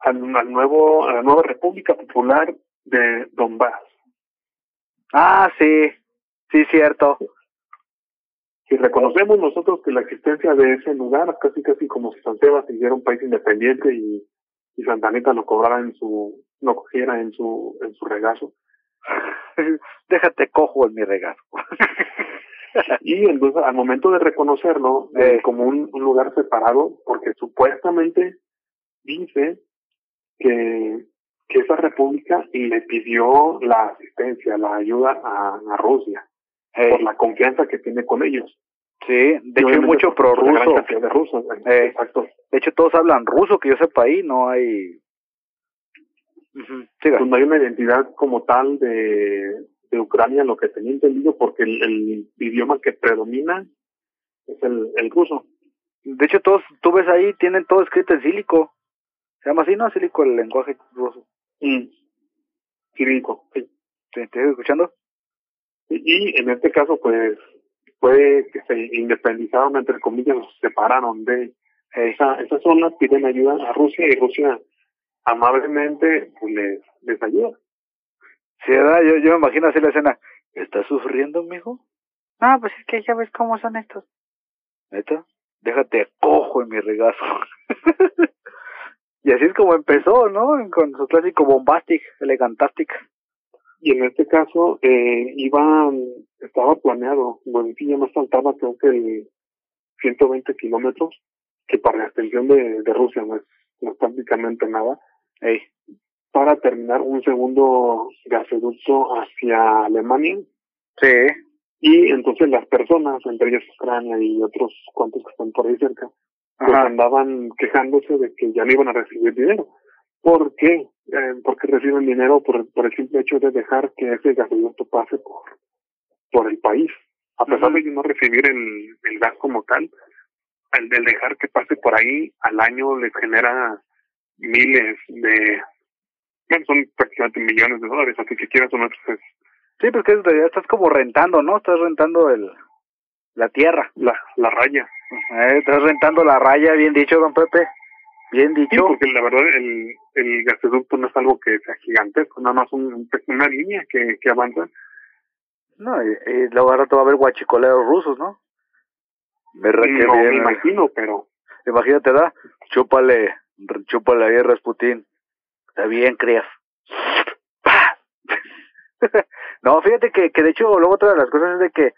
al, al nuevo a la nueva República Popular de Donbass. Ah, sí, sí, cierto. Y reconocemos nosotros que la existencia de ese lugar, casi casi como si San Sebas hiciera un país independiente y, y Santa Anita lo cobrara en su, lo cogiera en su, en su regazo. [laughs] Déjate cojo en mi regazo. [laughs] Y entonces al momento de reconocerlo eh, como un, un lugar separado, porque supuestamente dice que, que esa república le pidió la asistencia, la ayuda a, a Rusia, por la confianza que tiene con ellos. sí, de hecho hay mucho prorruso. de rusos. Exacto. De hecho todos hablan ruso, que yo sepa ahí, no hay... Pues no hay una identidad como tal de, de Ucrania, lo que tenía entendido, porque el, el idioma que predomina es el, el ruso. De hecho todos, tú ves ahí, tienen todo escrito en sílico. Se llama así, ¿no? Sílico el lenguaje ruso. Cirílico, sí. ¿Te, te estoy escuchando? Y, y en este caso, pues, fue que se independizaron, entre comillas, se separaron de esa, esa zona, piden ayuda a Rusia y Rusia amablemente pues, les, les ayuda. Sí, ¿verdad? Yo, yo me imagino así la escena. ¿Estás sufriendo, mijo? No, pues es que ya ves cómo son estos. ¿Neta? Déjate cojo en mi regazo. [laughs] y así es como empezó, ¿no? Con su clásico bombastic, elegantastic. Y en este caso, eh, iban, estaba planeado, bueno, sí, ya más faltaba creo que el 120 kilómetros, que para la extensión de, de Rusia no es, no es prácticamente nada, Ey, para terminar un segundo gasoducto hacia Alemania, sí, Y entonces las personas, entre ellas Ucrania y otros cuantos que están por ahí cerca, pues ajá, andaban quejándose de que ya no iban a recibir dinero. ¿Por qué? Eh, porque reciben dinero por, por el simple hecho de dejar que ese gasoducto pase por, por el país. A pesar de no recibir el, el gas como tal, el, el dejar que pase por ahí al año les genera miles de, bueno, son prácticamente millones de dólares, así que quieras o no, pues, sí, pues que en realidad estás como rentando, ¿no? Estás rentando el la tierra. la, la raya. Eh, estás rentando la raya, bien dicho, don Pepe. Bien Sí, dicho. porque la verdad el, el gasoducto no es algo que sea gigantesco, nada más un, un- una línea que, que avanza. No, y, y luego ahora te va a ver guachicoleros rusos, ¿no? Que no me bien. imagino, pero Imagínate, ¿da? Chúpale, chúpale ahí a Rasputín. Está bien, crías. [laughs] no, fíjate que, que de hecho, luego otra de las cosas es de que,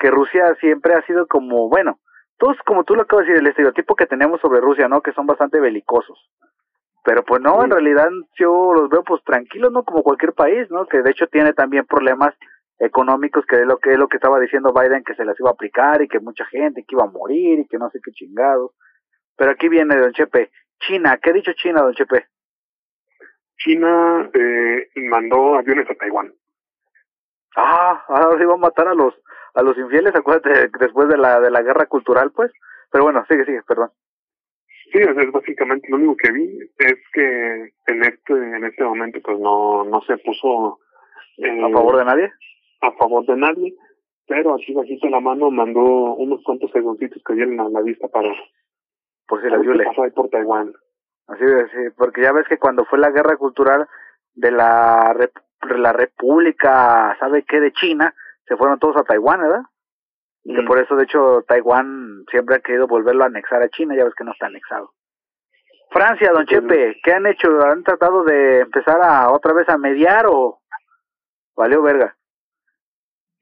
que Rusia siempre ha sido como, bueno, todos como tú lo acabas de decir, el estereotipo que tenemos sobre Rusia, ¿no? Que son bastante belicosos. Pero pues no, en realidad yo los veo pues tranquilos, ¿no? Como cualquier país, ¿no? Que de hecho tiene también problemas económicos, que es lo que es lo que estaba diciendo Biden que se las iba a aplicar y que mucha gente que iba a morir y que no sé qué chingados. Pero aquí viene Don Chepe, China, ¿qué ha dicho China, Don Chepe? China eh, mandó aviones a Taiwán. Ah, ahora sí va a matar a los a los infieles, acuérdate después de la de la guerra cultural, pues. Pero bueno, sigue, sigue, perdón. Sí, es básicamente lo único que vi es que en este en este momento pues no no se puso eh, a favor de nadie. A favor de nadie, pero así bajito la mano mandó unos cuantos segunditos que dieron a la vista para por si la viole. pasó ahí por Taiwán. Así es, sí, porque ya ves que cuando fue la guerra cultural de la la República, ¿sabe qué? De China, se fueron todos a Taiwán, ¿verdad? Y por eso, de hecho, Taiwán siempre ha querido volverlo a anexar a China, ya ves que no está anexado. Francia, don Chepe, ¿qué han hecho? ¿Han tratado de empezar a otra vez a mediar o valió verga?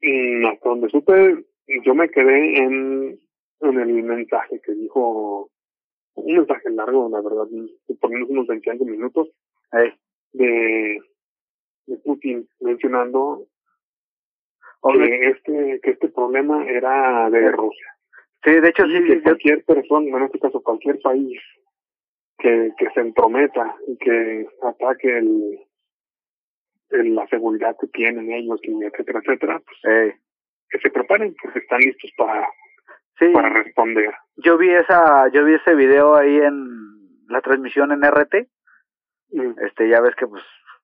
Y hasta donde supe, yo me quedé en, en el mensaje que dijo, un mensaje largo, la verdad, por menos unos 25 minutos, de de Putin mencionando que este que este problema era de Rusia. Sí, de hecho sí. Que cualquier persona, en este caso cualquier país que, que se entrometa y que ataque el, el la seguridad que tienen ellos, y etcétera, etcétera, pues, que se preparen, porque están listos para para responder. Yo vi esa, yo vi ese video ahí en la transmisión en RT. Mm. Este, ya ves que pues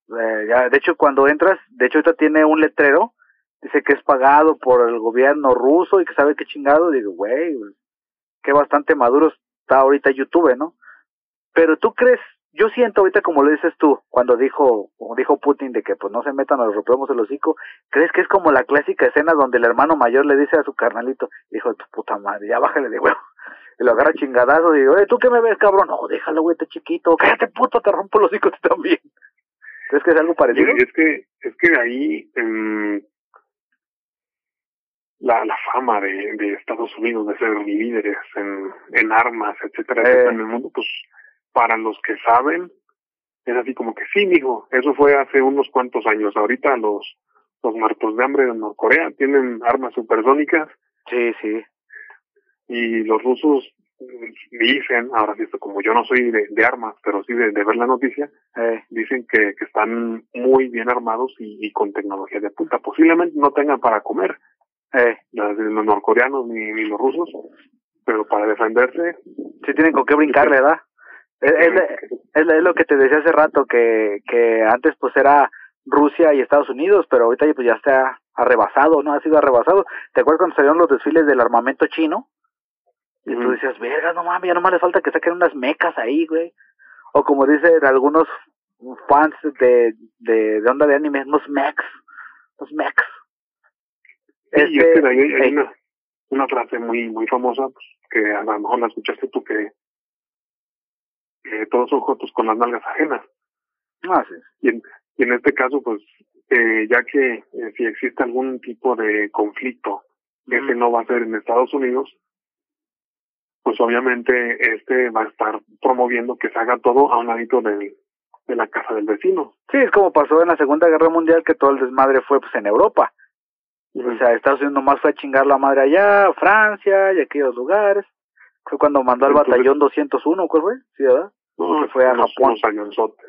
eh, ya, de hecho, cuando entras, de hecho, ahorita tiene un letrero, dice que es pagado por el gobierno ruso y que sabe qué chingado. Digo, güey, que bastante maduro está ahorita YouTube, ¿no? Pero tú crees, yo siento ahorita como lo dices tú, cuando dijo, como dijo Putin de que pues no se metan a los rompemos el hocico, ¿crees que es como la clásica escena donde el hermano mayor le dice a su carnalito, hijo de tu puta madre, ya bájale de huevo? [laughs] Y lo agarra chingadazo y digo, ¿tú qué me ves, cabrón? No, déjalo, güey, te chiquito, cállate puto, te rompo los hocico también. [laughs] ¿Crees que es algo parecido? es que, es que ahí la, la fama de, de Estados Unidos de ser líderes en, en armas, etcétera, etcétera, eh. en el mundo, pues para los que saben, es así como que sí, mijo, eso fue hace unos cuantos años. Ahorita los, los muertos de hambre de Norcorea tienen armas supersónicas. Sí, sí. Y los rusos dicen, ahora sí, esto como yo no soy de, armas, pero sí de, ver la noticia, eh, dicen que, que están muy bien armados y, con tecnología de punta. Posiblemente no tengan para comer, eh, los norcoreanos ni, ni los rusos, pero para defenderse. Sí tienen con qué brincar, ¿verdad? Es, es, es, lo que te decía hace rato, que, que antes pues era Rusia y Estados Unidos, pero ahorita pues ya está arrebasado, ¿no? Ha sido arrebasado. ¿Te acuerdas cuando salieron los desfiles del armamento chino? Y tú decías, verga, no mames, ya nomás le falta que saquen unas mecas ahí, güey. O como dicen algunos fans de, de, de onda de anime, unos mechs. Los mechs. Este, y es que hay, hay una, una frase muy muy famosa, pues, que a lo mejor la escuchaste tú, que, todos son jotos con las nalgas ajenas. Ah, sí. Y en, y en este caso, pues, eh, ya que eh, si existe algún tipo de conflicto, que ese no va a ser en Estados Unidos, pues obviamente este va a estar promoviendo que se haga todo a un ladito de, de la casa del vecino. Sí, es como pasó en la Segunda Guerra Mundial que todo el desmadre fue pues en Europa. O sea, Estados Unidos nomás fue a chingar la madre allá, Francia y aquellos lugares. Fue cuando mandó al batallón 201, ¿cuál fue? ¿Sí, verdad? No, fue a Japón.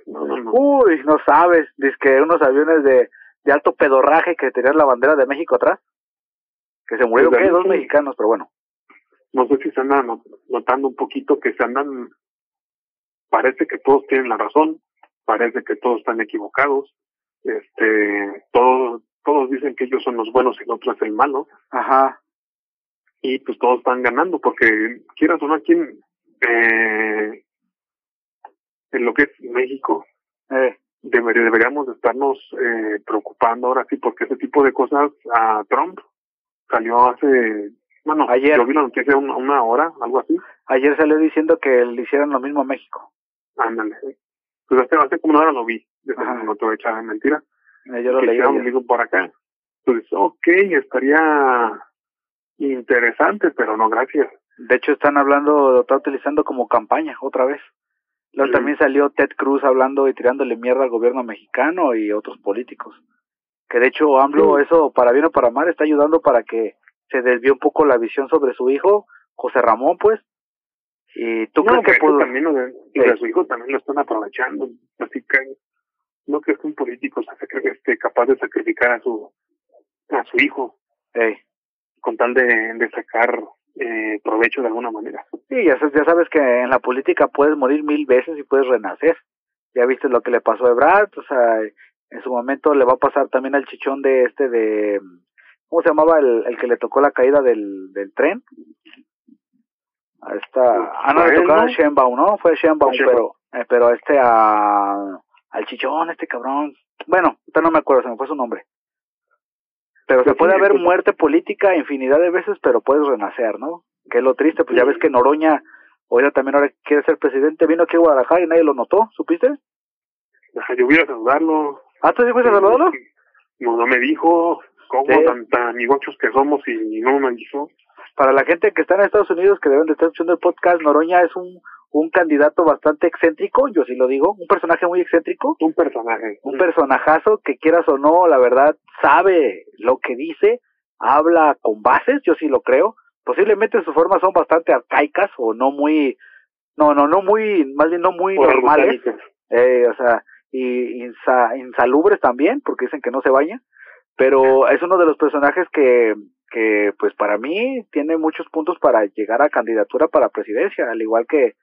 No, no, no. Uy, no sabes. Dice que unos aviones de, de alto pedorraje que tenían la bandera de México atrás. Que se murieron, ¿qué? Dos mexicanos, pero bueno no sé si se andan notando un poquito que se andan, parece que todos tienen la razón, parece que todos están equivocados, este, todos, todos dicen que ellos son los buenos y el otro es el malo. Ajá. Y pues todos están ganando porque quieras o no aquí en, eh, en lo que es México, eh. deberíamos estarnos eh, preocupando ahora sí porque ese tipo de cosas a Trump salió hace bueno, ayer. Yo vi la noticia una, una hora, algo así. Ayer salió diciendo que le hicieron lo mismo a México. Ándale. Pues hace, hace como una hora lo vi. no te voy a echar mentira. Eh, yo lo leí. mismo por acá. Pues, ok, estaría interesante, pero no, gracias. De hecho, están hablando, lo está utilizando como campaña otra vez. Luego también salió Ted Cruz hablando y tirándole mierda al gobierno mexicano y otros políticos. Que de hecho AMLO, eso para bien o para mal, está ayudando para que se desvíe un poco la visión sobre su hijo, José Ramón, pues. ¿Y tú no, crees que pudo...? también lo de, lo de su hijo también lo están aprovechando. Así que no crees que un político sea sacri- este, capaz de sacrificar a su a su hijo Ey. Con tal de, de sacar eh, provecho de alguna manera. Sí, ya, sa- ya sabes que en la política puedes morir mil veces y puedes renacer. Ya viste lo que le pasó a Ebrard, o sea, en su momento le va a pasar también al chichón de este de... ¿Cómo se llamaba el, el que le tocó la caída del, del tren? A esta... Ah, no, ¿A le él, tocó a no? Shenbaum, ¿no? Fue Shenbaum. pero, eh, pero este a... Al chichón, este cabrón. Bueno, ahorita no me acuerdo, se me fue su nombre. Pero se puede haber pues- muerte política infinidad de veces, pero puedes renacer, ¿no? Que es lo triste, pues ya ves que Noroña, ahora también ahora quiere ser presidente, vino aquí a Guadalajara y nadie lo notó, ¿supiste? Yo voy a saludarlo. Ah, ¿tú sí fuiste a saludarlo? No, no me dijo cómo Sí. tan, tan amigochos que somos y no me dijo. Para la gente que está en Estados Unidos, que deben de estar escuchando el podcast, Noroña es un, un candidato bastante excéntrico, yo sí lo digo, un personaje muy excéntrico, Un personaje. un personajazo que quieras o no, la verdad, sabe lo que dice, habla con bases, yo sí lo creo. Posiblemente sus formas son bastante arcaicas o no muy, no, no, no muy, más bien no muy normales. Orgánicas. eh, o sea, y insa- insalubres también, porque dicen que no se baña, pero es uno de los personajes que, que pues para mí tiene muchos puntos para llegar a candidatura para presidencia, al igual que,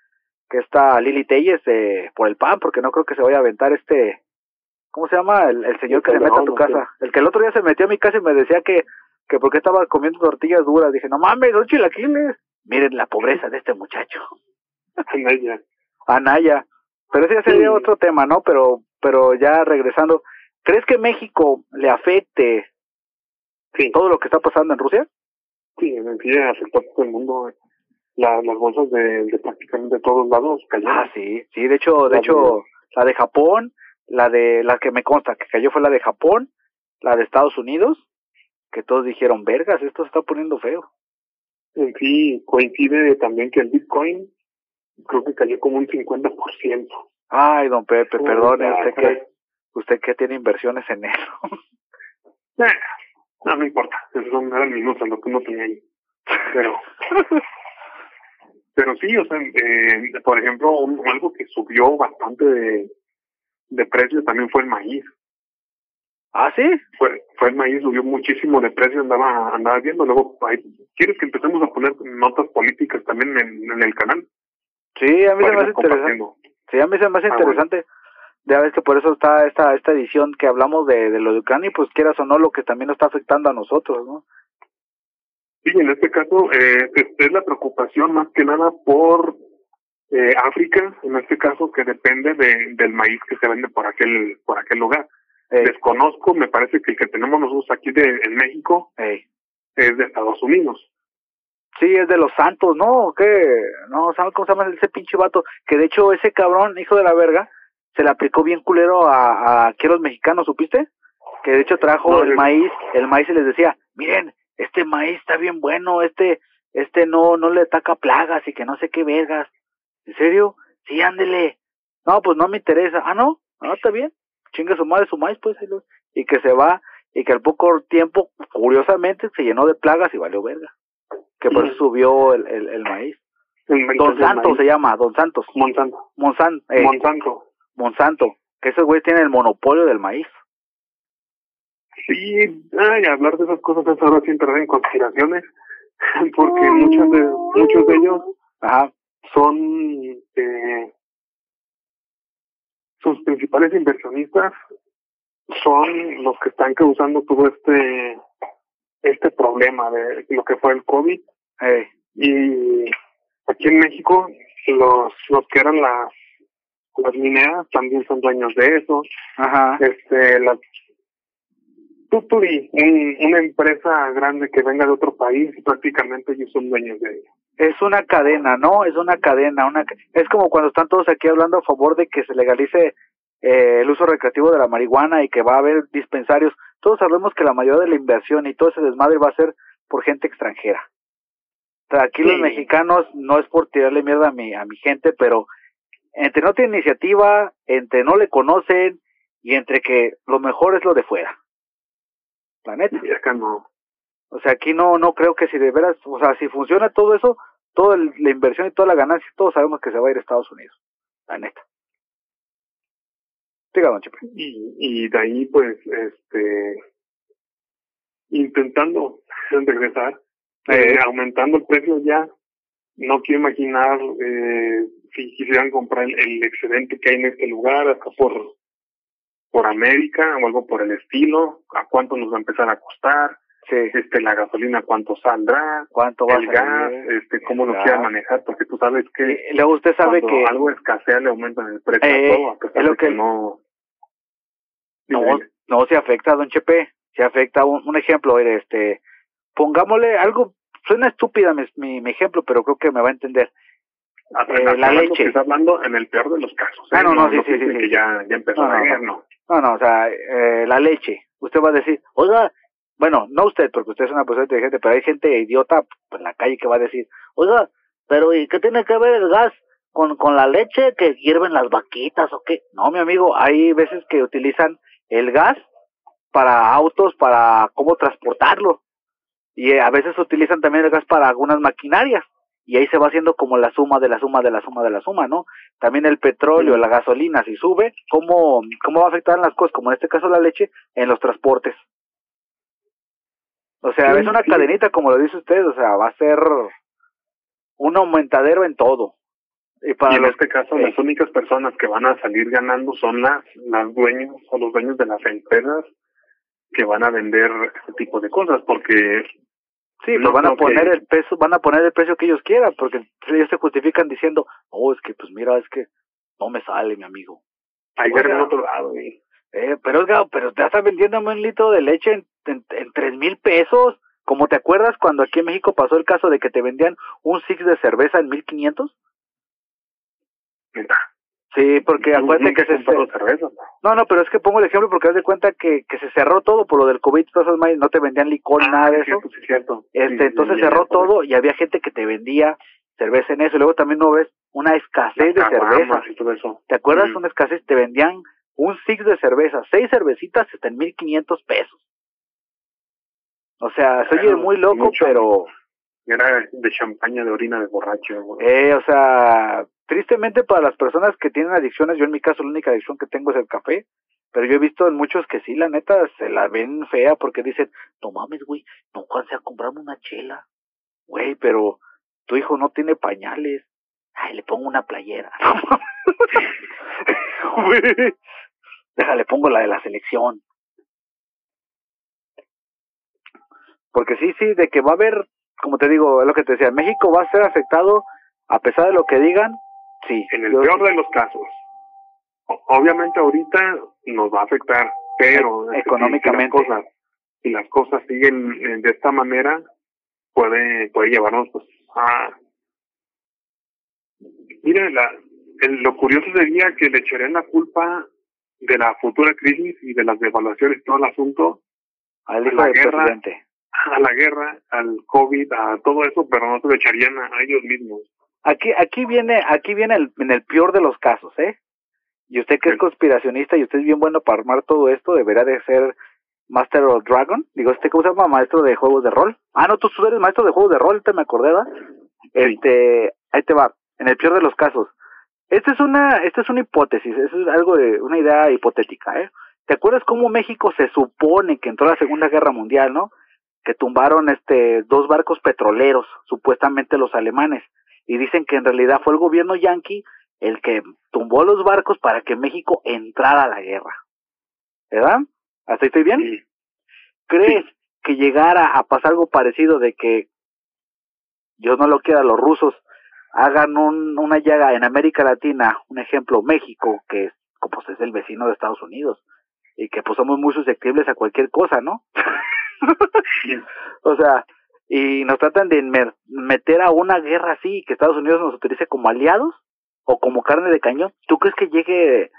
que esta Lili Telles de, por el PAN, porque no creo que se vaya a aventar este, ¿cómo se llama? El, el señor que se mete a tu casa, el que el otro día se metió a mi casa y me decía que, que porque estaba comiendo tortillas duras, dije, no mames, son chilaquiles, miren la pobreza de este muchacho. [laughs] Anaya. Anaya. Pero ese ya sería Sí. otro tema, ¿no? Pero, pero ya regresando, ¿crees que México le afecte Sí, todo lo que está pasando en Rusia? sí, en sí afectó a todo el mundo. La, las bolsas de, de prácticamente todos lados cayeron. Ah, sí, sí, de hecho, de La hecho, la de Japón, la de, la que me consta que cayó fue la de Japón, la de Estados Unidos, que todos dijeron, vergas, esto se está poniendo feo. En sí, coincide también que el Bitcoin creo que cayó como un 50%. Ay, don Pepe, Oh, perdone, ah, usted que, usted que tiene inversiones en eso. [laughs] No, no importa, esos son eran minutos lo que uno tenía ahí. Pero, [laughs] pero sí, o sea, eh, por ejemplo, un- algo que subió bastante de, de precio también fue el maíz. ¿Ah, sí? Fue, fue el maíz, subió muchísimo de precio, andaba, andaba viendo. Luego, ¿quieres que empecemos a poner notas políticas también en, en el canal? Sí, a mí se me hace interesante. Sí, a mí se me hace Ah, interesante. Ya ves que por eso está esta esta edición que hablamos de, de lo de Ucrania y pues quieras o no lo que también nos está afectando a nosotros, ¿no? Sí, en este caso eh, es, la preocupación más que nada por eh, África, en este caso que depende de, del maíz que se vende por aquel por aquel lugar. Ey, Desconozco, me parece que el que tenemos nosotros aquí de, en México ey. es de Estados Unidos. Sí, es de los santos, ¿no? ¿O ¿Qué? No, ¿sabes cómo se llama ese pinche vato? Que de hecho ese cabrón, hijo de la verga, se le aplicó bien culero a, a aquí a los mexicanos, ¿supiste? Que de hecho trajo No, el maíz, el maíz y les decía, miren, este maíz está bien bueno, este, este no, no le ataca plagas y que no sé qué vergas. ¿En serio? Sí, ándele. No, pues no me interesa. Ah, no, no, está bien. Chinga su madre su maíz, pues. Y que se va, y que al poco tiempo, curiosamente, se llenó de plagas y valió verga. Que por eso subió el, el, el maíz. Don Santos se llama, Don Santos. Monsanto. Monsanto, eh, Monsanto. Monsanto. Que ese güey tiene el monopolio del maíz. Sí, ay, hablar de esas cosas es ahora sí entrar en conspiraciones, [laughs] porque muchos de muchos de ellos Ajá. son eh, sus principales inversionistas son los que están causando todo este este problema de lo que fue el COVID Eh, y aquí en México los los que eran las las mineras también son dueños de eso ajá. este la Tuturi, un- una empresa grande que venga de otro país y prácticamente ellos son dueños de ella Es una cadena, ¿no? Es una cadena. una Es como cuando están todos aquí hablando a favor de que se legalice eh, el uso recreativo de la marihuana y que va a haber dispensarios. Todos sabemos que la mayoría de la inversión y todo ese desmadre va a ser por gente extranjera. Aquí los mexicanos no es por tirarle mierda a mi, a mi gente, pero entre no tienen iniciativa, entre no le conocen y entre que lo mejor es lo de fuera. La neta. Y acá no. O sea, aquí no no creo que si de veras, o sea, si funciona todo eso, toda el- la inversión y toda la ganancia, todos sabemos que se va a ir a Estados Unidos, la neta. Y, y de ahí, pues, este, intentando [laughs] regresar, Eh. eh, aumentando el precio ya. No quiero imaginar eh, si quisieran comprar el, el excedente que hay en este lugar, hasta por, por América o algo por el estilo, a cuánto nos va a empezar a costar, Sí. este, la gasolina cuánto saldrá, ¿Cuánto va el a gas, salir? este, cómo lo gas. quieran manejar, porque tú sabes que Y luego usted sabe cuando que algo escasea le aumentan el precio Eh, a todo, a pesar es lo de que, que- no... no, no se afecta, don Chepe, se afecta. Un, un ejemplo, este, pongámosle algo, suena estúpida mi, mi, mi ejemplo, pero creo que me va a entender. Eh, la leche. está hablando en el peor de los casos. ¿eh? Ah, no, no, sí, sí, sí, que sí. ya, ya empezó No, la no, guerra, no. no. No, no, o sea, eh, la leche. Usted va a decir, oiga, bueno, no usted, porque usted es una persona inteligente, pero hay gente idiota pues, en la calle que va a decir, oiga, pero ¿y qué tiene que ver el gas con, con la leche que hierven las vaquitas o qué? No, mi amigo, hay veces que utilizan el gas para autos, para cómo transportarlo. Y a veces utilizan también el gas para algunas maquinarias. Y ahí se va haciendo como la suma de la suma de la suma de la suma, ¿no? También el petróleo, Sí. la gasolina, si sube, ¿cómo, ¿cómo va a afectar las cosas? Como en este caso la leche, en los transportes. O sea, Sí, es una sí. cadenita, como lo dice usted, o sea, va a ser un aumentadero en todo. Y para y en los este caso, eh. las únicas personas que van a salir ganando son las, las dueños o los dueños de las empresas que van a vender este tipo de cosas, porque Sí, pues No van a que- poner el peso, van a poner el precio que ellos quieran, porque ellos se justifican diciendo, oh, es que pues mira, es que no me sale, mi amigo. hay guerra en otro lado. Y, Eh, pero oiga, pero te estás vendiéndome un litro de leche en, en, en tres mil pesos. Como te acuerdas cuando aquí en México pasó el caso de que te vendían un six de cerveza en mil quinientos? Sí, porque acuérdate que se, cerveza. ¿no? no, no, pero es que pongo el ejemplo porque haz de cuenta que, que se cerró todo por lo del COVID, todas esas madres, no te vendían licor, Ah, nada de eso. cierto, sí, cierto. Este, Sí, entonces cerró todo y había gente que te vendía cerveza en eso. Y luego también no ves una escasez de cerveza. y todo eso. ¿Te acuerdas? Mm. Una escasez, te vendían un six de cerveza, seis cervecitas hasta en mil quinientos pesos. O sea, se oye muy loco, mucho. pero, Era de champaña, de orina de borracho. güey. eh, o sea, tristemente para las personas que tienen adicciones, yo en mi caso la única adicción que tengo es el café, pero yo he visto en muchos que sí, la neta, se la ven fea porque dicen, no mames, güey, no alcancé a comprarme una chela. Güey, pero tu hijo no tiene pañales. Ay, le pongo una playera. [laughs] Güey. Déjale, pongo la de la selección. Porque sí, sí, de que va a haber, como te digo, es lo que te decía, México va a ser afectado a pesar de lo que digan, sí. En el peor de los casos. Obviamente ahorita nos va a afectar, pero E- económicamente. Si, si las cosas, si las cosas siguen eh, de esta manera, puede, puede llevarnos pues a... Mire, la, el- lo curioso sería que le echarían la culpa de la futura crisis y de las devaluaciones y todo el asunto al hijo la del guerra. presidente. A la guerra, al COVID, a todo eso, pero no se lo echarían a, a ellos mismos. Aquí, aquí viene, aquí viene el, en el peor de los casos, ¿eh? Y usted que es conspiracionista y usted es bien bueno para armar todo esto, debería de ser Master of Dragon. Digo, ¿este cómo se llama? Maestro de juegos de rol. Ah, no, tú, eres maestro de juegos de rol, te me acordé, ¿verdad? Este, ahí te va, en el peor de los casos. Esta es una, esta es una hipótesis, es algo de, una idea hipotética, ¿eh? ¿Te acuerdas cómo México se supone que entró a la Segunda Guerra Mundial, no? Que tumbaron este dos barcos petroleros, supuestamente los alemanes, y dicen que en realidad fue el gobierno yanqui el que tumbó los barcos para que México entrara a la guerra. ¿Verdad? ¿Hasta ahí estoy bien? Sí. ¿Crees que llegara a pasar algo parecido de que Dios no lo quiera, los rusos hagan un, una llaga en América Latina, un ejemplo, México, que es, pues, es el vecino de Estados Unidos, y que pues somos muy susceptibles a cualquier cosa, ¿no? [laughs] [laughs] o sea, y nos tratan de meter a una guerra así, que Estados Unidos nos utilice como aliados o como carne de cañón. ¿Tú crees que llegue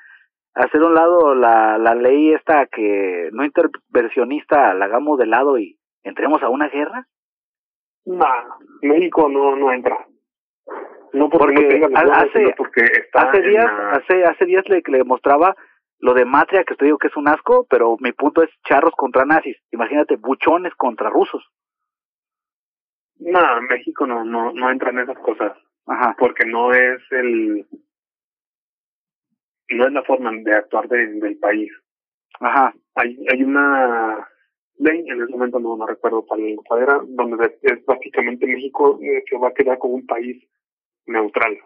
a hacer un lado la, la ley esta que no intervencionista la hagamos de lado y entremos a una guerra? No, México no, no entra. No porque, Porque no tenga hace- porque está hace días la- hace hace días le, le mostraba lo de Matria, que te digo que es un asco, pero mi punto es charros contra nazis. Imagínate, buchones contra rusos. No, México no, no, no entra en esas cosas. Ajá. Porque no es el, no es la forma de actuar de, del país. Ajá. Hay, hay una ley, en ese momento no, no recuerdo cuál, cuál era, donde es básicamente México eh, que va a quedar como un país neutral.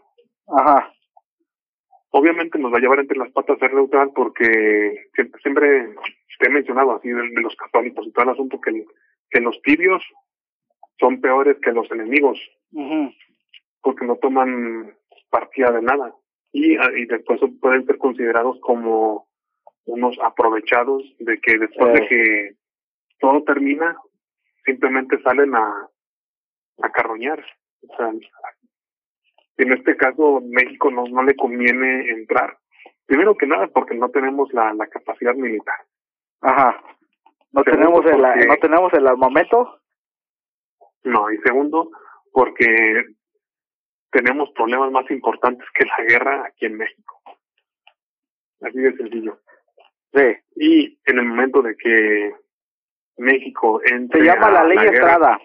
Ajá. Obviamente nos va a llevar entre las patas ser neutral porque siempre, siempre te he mencionado así de, de los católicos y todo el asunto que, que los tibios son peores que los enemigos. Porque no toman partida de nada. Y, y después pueden ser considerados como unos aprovechados de que después de que todo termina simplemente salen a a carroñar. O sea en este caso México no no le conviene entrar primero que nada porque no tenemos la, la capacidad militar Ajá. No Segundo, tenemos el, porque- no tenemos el armamento. no y segundo porque tenemos problemas más importantes que la guerra aquí en México así de sencillo Sí. y en el momento de que México entre Se llama a la ley guerra- Estrada.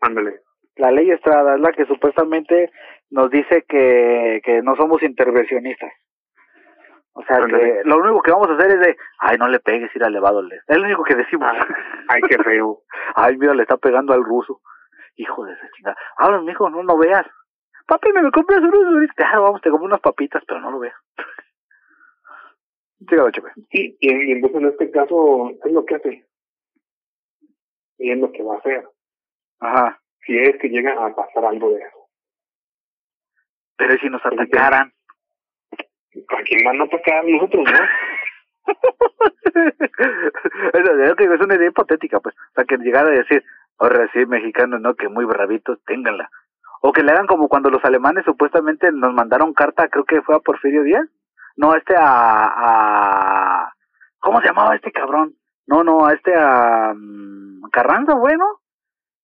ándale La ley Estrada es la que supuestamente nos dice que, que no somos intervencionistas. O sea, que lo único que vamos a hacer es de, ay, no le pegues, ir le va a doler. Es lo único que decimos. Ah, ay qué feo [laughs] ay, mira, le está pegando al ruso. Hijo de esa chingada. Ahora, mijo, no lo veas. Papi, ¿me, me compras unos? Claro, vamos, te compro unas papitas, pero no lo veas. [laughs] Sígalo, chepe. sí y, y entonces en este caso es lo que hace y es lo que va a hacer Ajá. Si es que llega a pasar algo de eso Pero ¿y si nos atacaran. ¿a quién van a atacar nosotros no? [laughs] es, una idea hipotética, pues. O sea, que llegara a decir, ahora sí, mexicanos, ¿no? Que muy bravitos, ténganla. O que le hagan como cuando los alemanes supuestamente nos mandaron carta, creo que fue a Porfirio Díaz. No, este a, a... ¿Cómo se llamaba este cabrón? No, no, a este a... mm, Carranza, bueno.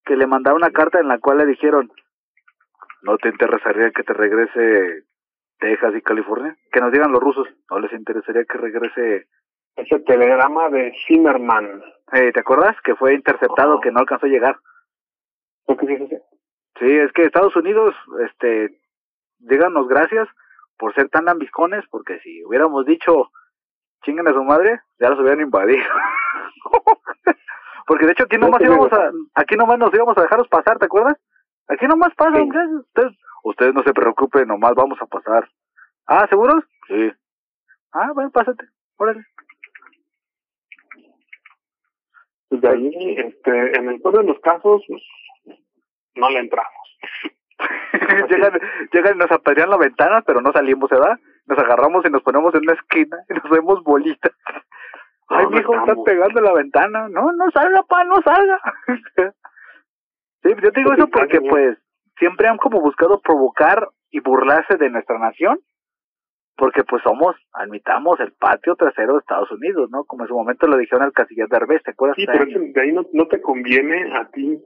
Que le mandaron una carta en la cual le dijeron, no te interesaría que te regrese Texas y California. Que nos digan los rusos, no les interesaría que regrese ese telegrama de Zimmerman Eh, ¿Te acuerdas? Que fue interceptado, que no alcanzó a llegar. Sí, es que Estados Unidos, este, díganos gracias por ser tan lambiscones, porque si hubiéramos dicho chinguen a su madre, ya los hubieran invadido. [laughs] porque de hecho aquí nomás íbamos a, aquí nomás nos íbamos a dejarlos pasar, ¿te acuerdas? Aquí nomás pasan, Sí. ustedes, ustedes no se preocupen, nomás vamos a pasar. Ah, ¿seguros? Sí. Ah, bueno, pásate, órale. Pues de ahí, este, en el peor de los casos, pues, no le entramos. [laughs] llegan, llegan y nos apedrean la ventana, pero no salimos, ¿verdad? Nos agarramos y nos ponemos en una esquina y nos vemos bolitas. Mijo, está estamos. pegando la ventana. No, no salga, pa, no salga. [laughs] sí, yo te digo Pues eso porque, pues, siempre han como buscado provocar y burlarse de nuestra nación. Porque, pues, somos, admitamos, el patio trasero de Estados Unidos, ¿no? Como en su momento lo dijeron al canciller de Arbés, ¿te acuerdas? Sí, pero de ahí no, no te conviene a ti.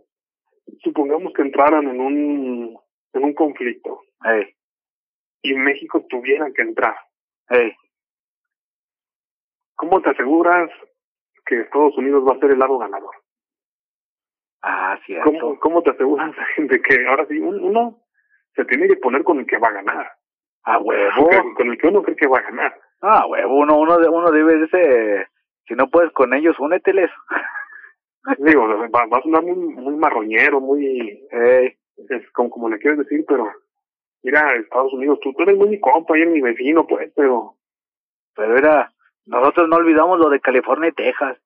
Supongamos que entraran en un, en un conflicto Ey, y México tuviera que entrar. ey. ¿Cómo te aseguras que Estados Unidos va a ser el lado ganador? Ah, cierto. ¿Cómo, cómo te aseguras [laughs] de que ahora sí un- uno se tiene que poner con el que va a ganar? A huevo. Con- Con el que uno cree que va a ganar. Ah, huevo, uno, uno, de- uno debe ese, si no puedes con ellos, úneteles. [laughs] Digo, va, va a sonar muy, muy marroñero, muy Ey, es como, como le quieres decir, pero mira, Estados Unidos, tú, tú eres muy mi compa y eres mi vecino, pues, pero pero era, nosotros no olvidamos lo de California y Texas.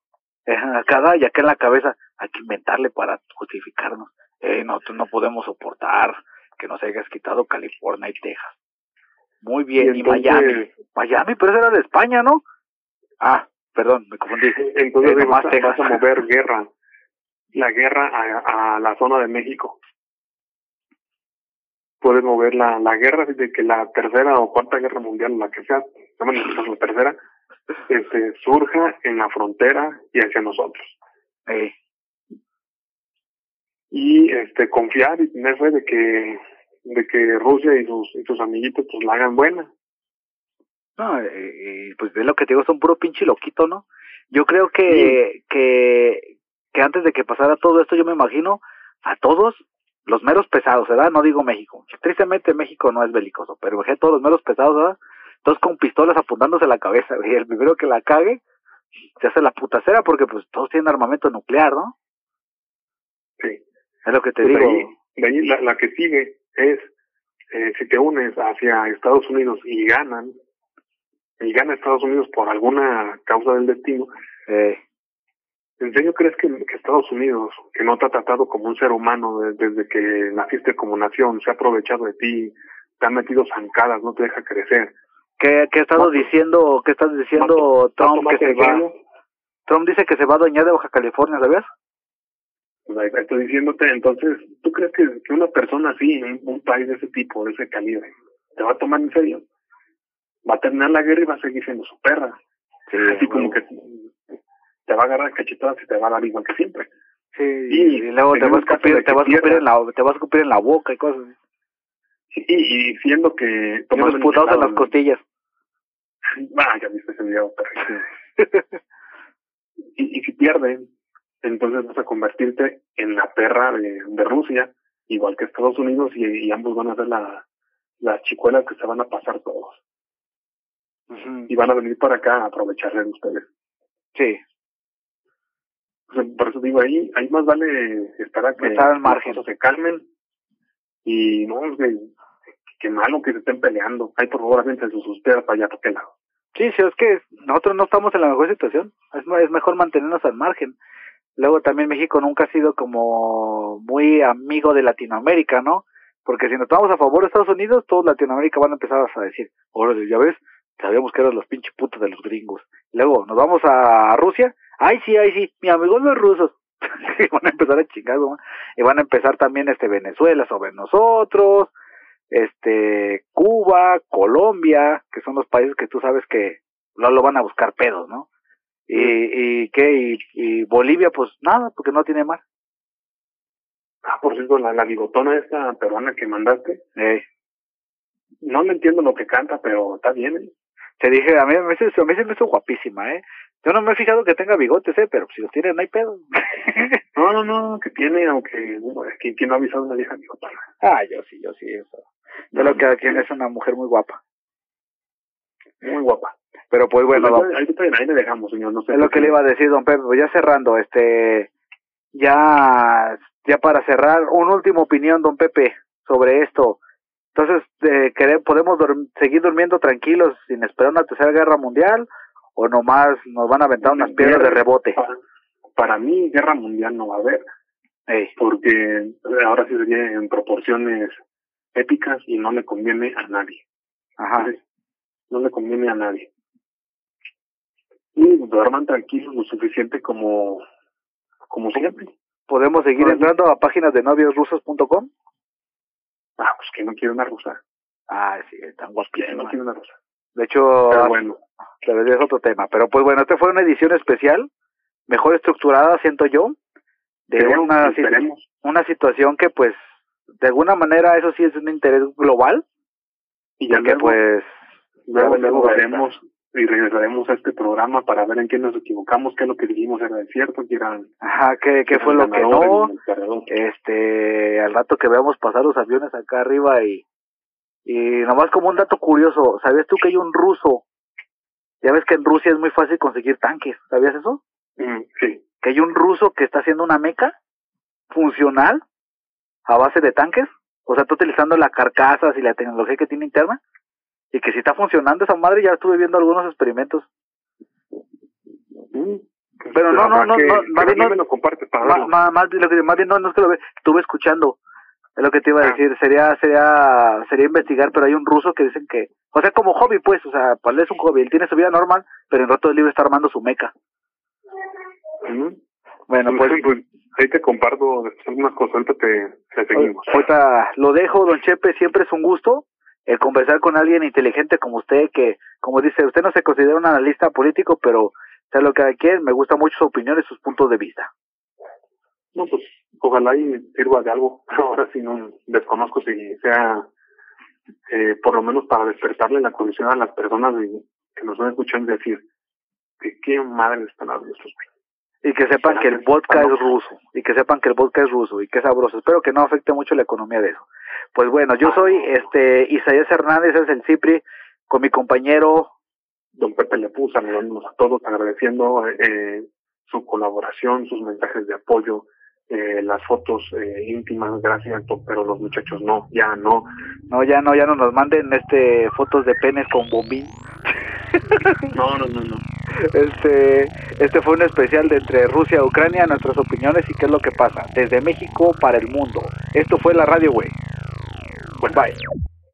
Eh, acá y acá en la cabeza, hay que inventarle para justificarnos. Eh, nosotros no podemos soportar que nos hayas quitado California y Texas. Muy bien, y, entonces- Miami. Miami, pero eso era de España, ¿no? Ah, perdón, me confundí. entonces Eh, vas, Texas. vas a mover [laughs] guerra, la guerra a, a la zona de México. Puedes mover la, la guerra de que la tercera o cuarta guerra mundial, la que sea, bueno, quizás la tercera, este, surja en la frontera y hacia nosotros. Y este confiar y tener fe de que de que Rusia y sus y sus amiguitos pues la hagan buena No, y, pues de lo que te digo, son puro pinche loquito, ¿no? Yo creo que, que, que antes de que pasara todo esto, yo me imagino a todos los meros pesados, ¿verdad? No digo México. Tristemente México no es belicoso, pero todos los meros pesados, ¿verdad? Todos con pistolas apuntándose a la cabeza, y el primero que la cague se hace la putacera porque pues todos tienen armamento nuclear, ¿no? Sí. Es lo que te Pues digo. de ahí, de ahí la, la que sigue es, eh, si te unes hacia Estados Unidos y ganan, y gana Estados Unidos por alguna causa del destino, Eh, ¿en serio crees que, que Estados Unidos, que no te ha tratado como un ser humano de- desde que naciste como nación, se ha aprovechado de ti, te ha metido zancadas, no te deja crecer? ¿Qué, ¿Qué ha estado diciendo, qué estás diciendo Trump que se en va? Trump dice que se va a adueñar de Baja California, ¿sabías? Pues estoy diciéndote, entonces, ¿tú crees que, que una persona así, un, un país de ese tipo, de ese calibre, te va a tomar en serio? Va a terminar la guerra y va a seguir siendo su perra. Sí, así como que te va a agarrar cachetadas y te va a dar igual que siempre. Sí, Y y, luego te en va a escupir, te va a escupir en la, te va a escupir en la boca y cosas así. Y, y siendo que... Unos putados en las costillas. Ya viste ese video, perrísimo. y, y si pierden, entonces vas a convertirte en la perra de, de Rusia, igual que Estados Unidos, y, y ambos van a ser la, las chicuelas que se van a pasar todos. Y van a venir para acá a aprovecharse de ustedes. Sí, O sea, por eso digo, ahí, ahí más vale esperar que Estar al margen. se calmen. Y no, es que, que malo que se estén peleando. Ay, por favor, háganse sus ustedes para allá, para aquel lado. sí, sí, es que nosotros no estamos en la mejor situación. Es, me- es mejor mantenernos al margen. Luego también México nunca ha sido como muy amigo de Latinoamérica, ¿no? Porque si nos estamos a favor de Estados Unidos, todos Latinoamérica van a empezar a decir, órale, ya ves, sabíamos que eran los pinches putos de los gringos. Luego nos vamos a Rusia, ay sí, ay sí, mi amigo los rusos. [laughs] van a empezar a chingar, ¿no? Y van a empezar también este Venezuela sobre nosotros, este Cuba, Colombia, que son los países que tú sabes que no lo van a buscar pedos, ¿no? Y, y qué, y, y Bolivia, pues nada, porque no tiene mar. Ah, por cierto, la, la bigotona esta peruana que mandaste, Eh, no le entiendo lo que canta, pero está bien, ¿eh? te dije, a mí, a mí, se, a mí se me hizo guapísima, ¿eh? Yo no me he fijado que tenga bigotes, ¿eh? Pero si los tiene, no hay pedo. No, no, no, que tiene, aunque, bueno, es que quien no ha avisado a una vieja bigotona. ah, yo sí, yo sí. Eso. Yo lo que quien es una mujer muy guapa. Muy guapa. Pero pues bueno, Pues ahí, le dejamos, señor, no sé. es lo que le iba a decir, don Pepe. Ya cerrando, este, ya, ya para cerrar, una última opinión, don Pepe, sobre esto. Entonces, eh, ¿podemos dorm- seguir durmiendo tranquilos sin esperar una tercera guerra mundial? ¿O nomás nos van a aventar unas piedras de rebote? Para, para mí, guerra mundial no va a haber, Ey, porque ahora sí sería en proporciones épicas y no le conviene a nadie. ajá. Entonces, no le conviene a nadie. Y duerman tranquilos lo suficiente como, como siempre. ¿Podemos seguir entrando a páginas de noviosrusos.com? Ah, pues que no quiere una rusa. Ah, sí, están Que no quiere una rusa. De hecho, Pero bueno, es otro tema. Pero pues bueno, esta fue una edición especial, mejor estructurada, siento yo, de una, esperemos. una situación que pues, de alguna manera, eso sí es un interés global, Y ya que pues, luego, luego veremos y regresaremos a este programa para ver en qué nos equivocamos, qué es lo que dijimos era cierto, que eran ajá, qué, qué fue lo que no, este, al rato que veamos pasar los aviones acá arriba y, y nomás como un dato curioso, ¿sabías tú que hay un ruso? Ya ves que en Rusia es muy fácil conseguir tanques, ¿sabías eso? Mm, sí. que hay un ruso que está haciendo una meca funcional a base de tanques, o sea, está utilizando las carcasas y la tecnología que tiene interna, y que si está funcionando esa madre, ya estuve viendo algunos experimentos. Mm. Pero no, no, no, que- no, que más bien no- me lo compartes para más, que- más bien no, no es que lo ve, estuve escuchando, es lo que te iba a Ah. decir, sería, sería, sería investigar, pero hay un ruso que dicen que, o sea, como hobby pues, o sea, para él es un hobby, él tiene su vida normal, pero en rato de libre está armando su meca. Mm. Bueno, pues, pues, ahí te comparto algunas cosas, ahorita te, te seguimos. Ahorita lo dejo, don Chepe, siempre es un gusto el conversar con alguien inteligente como usted, que, como dice, usted no se considera un analista político, pero sea lo que quien, me gusta mucho su opinión y sus puntos de vista. No, pues ojalá y sirva de algo. [laughs] Ahora sí no desconozco si sea eh, por lo menos para despertarle la curiosidad a las personas de- que nos van escuchando y decir, ¿de qué madre están hablando estos güeyes? Y que sepan que el vodka es ruso, y que sepan que el vodka es ruso, y que es sabroso. Espero que no afecte mucho la economía de eso. Pues bueno, yo soy este Isaías Hernández, es el Cipri, con mi compañero Don Pepe Lepú, saludándonos a todos, agradeciendo eh, su colaboración, sus mensajes de apoyo, eh, las fotos eh, íntimas, gracias, pero los muchachos no, ya no. No, ya no, ya no nos manden este fotos de penes con bombín. No, no, no, no. Este, este fue un especial de entre Rusia y Ucrania, nuestras opiniones y qué es lo que pasa. Desde México para el mundo. Esto fue la radio, güey. Bye.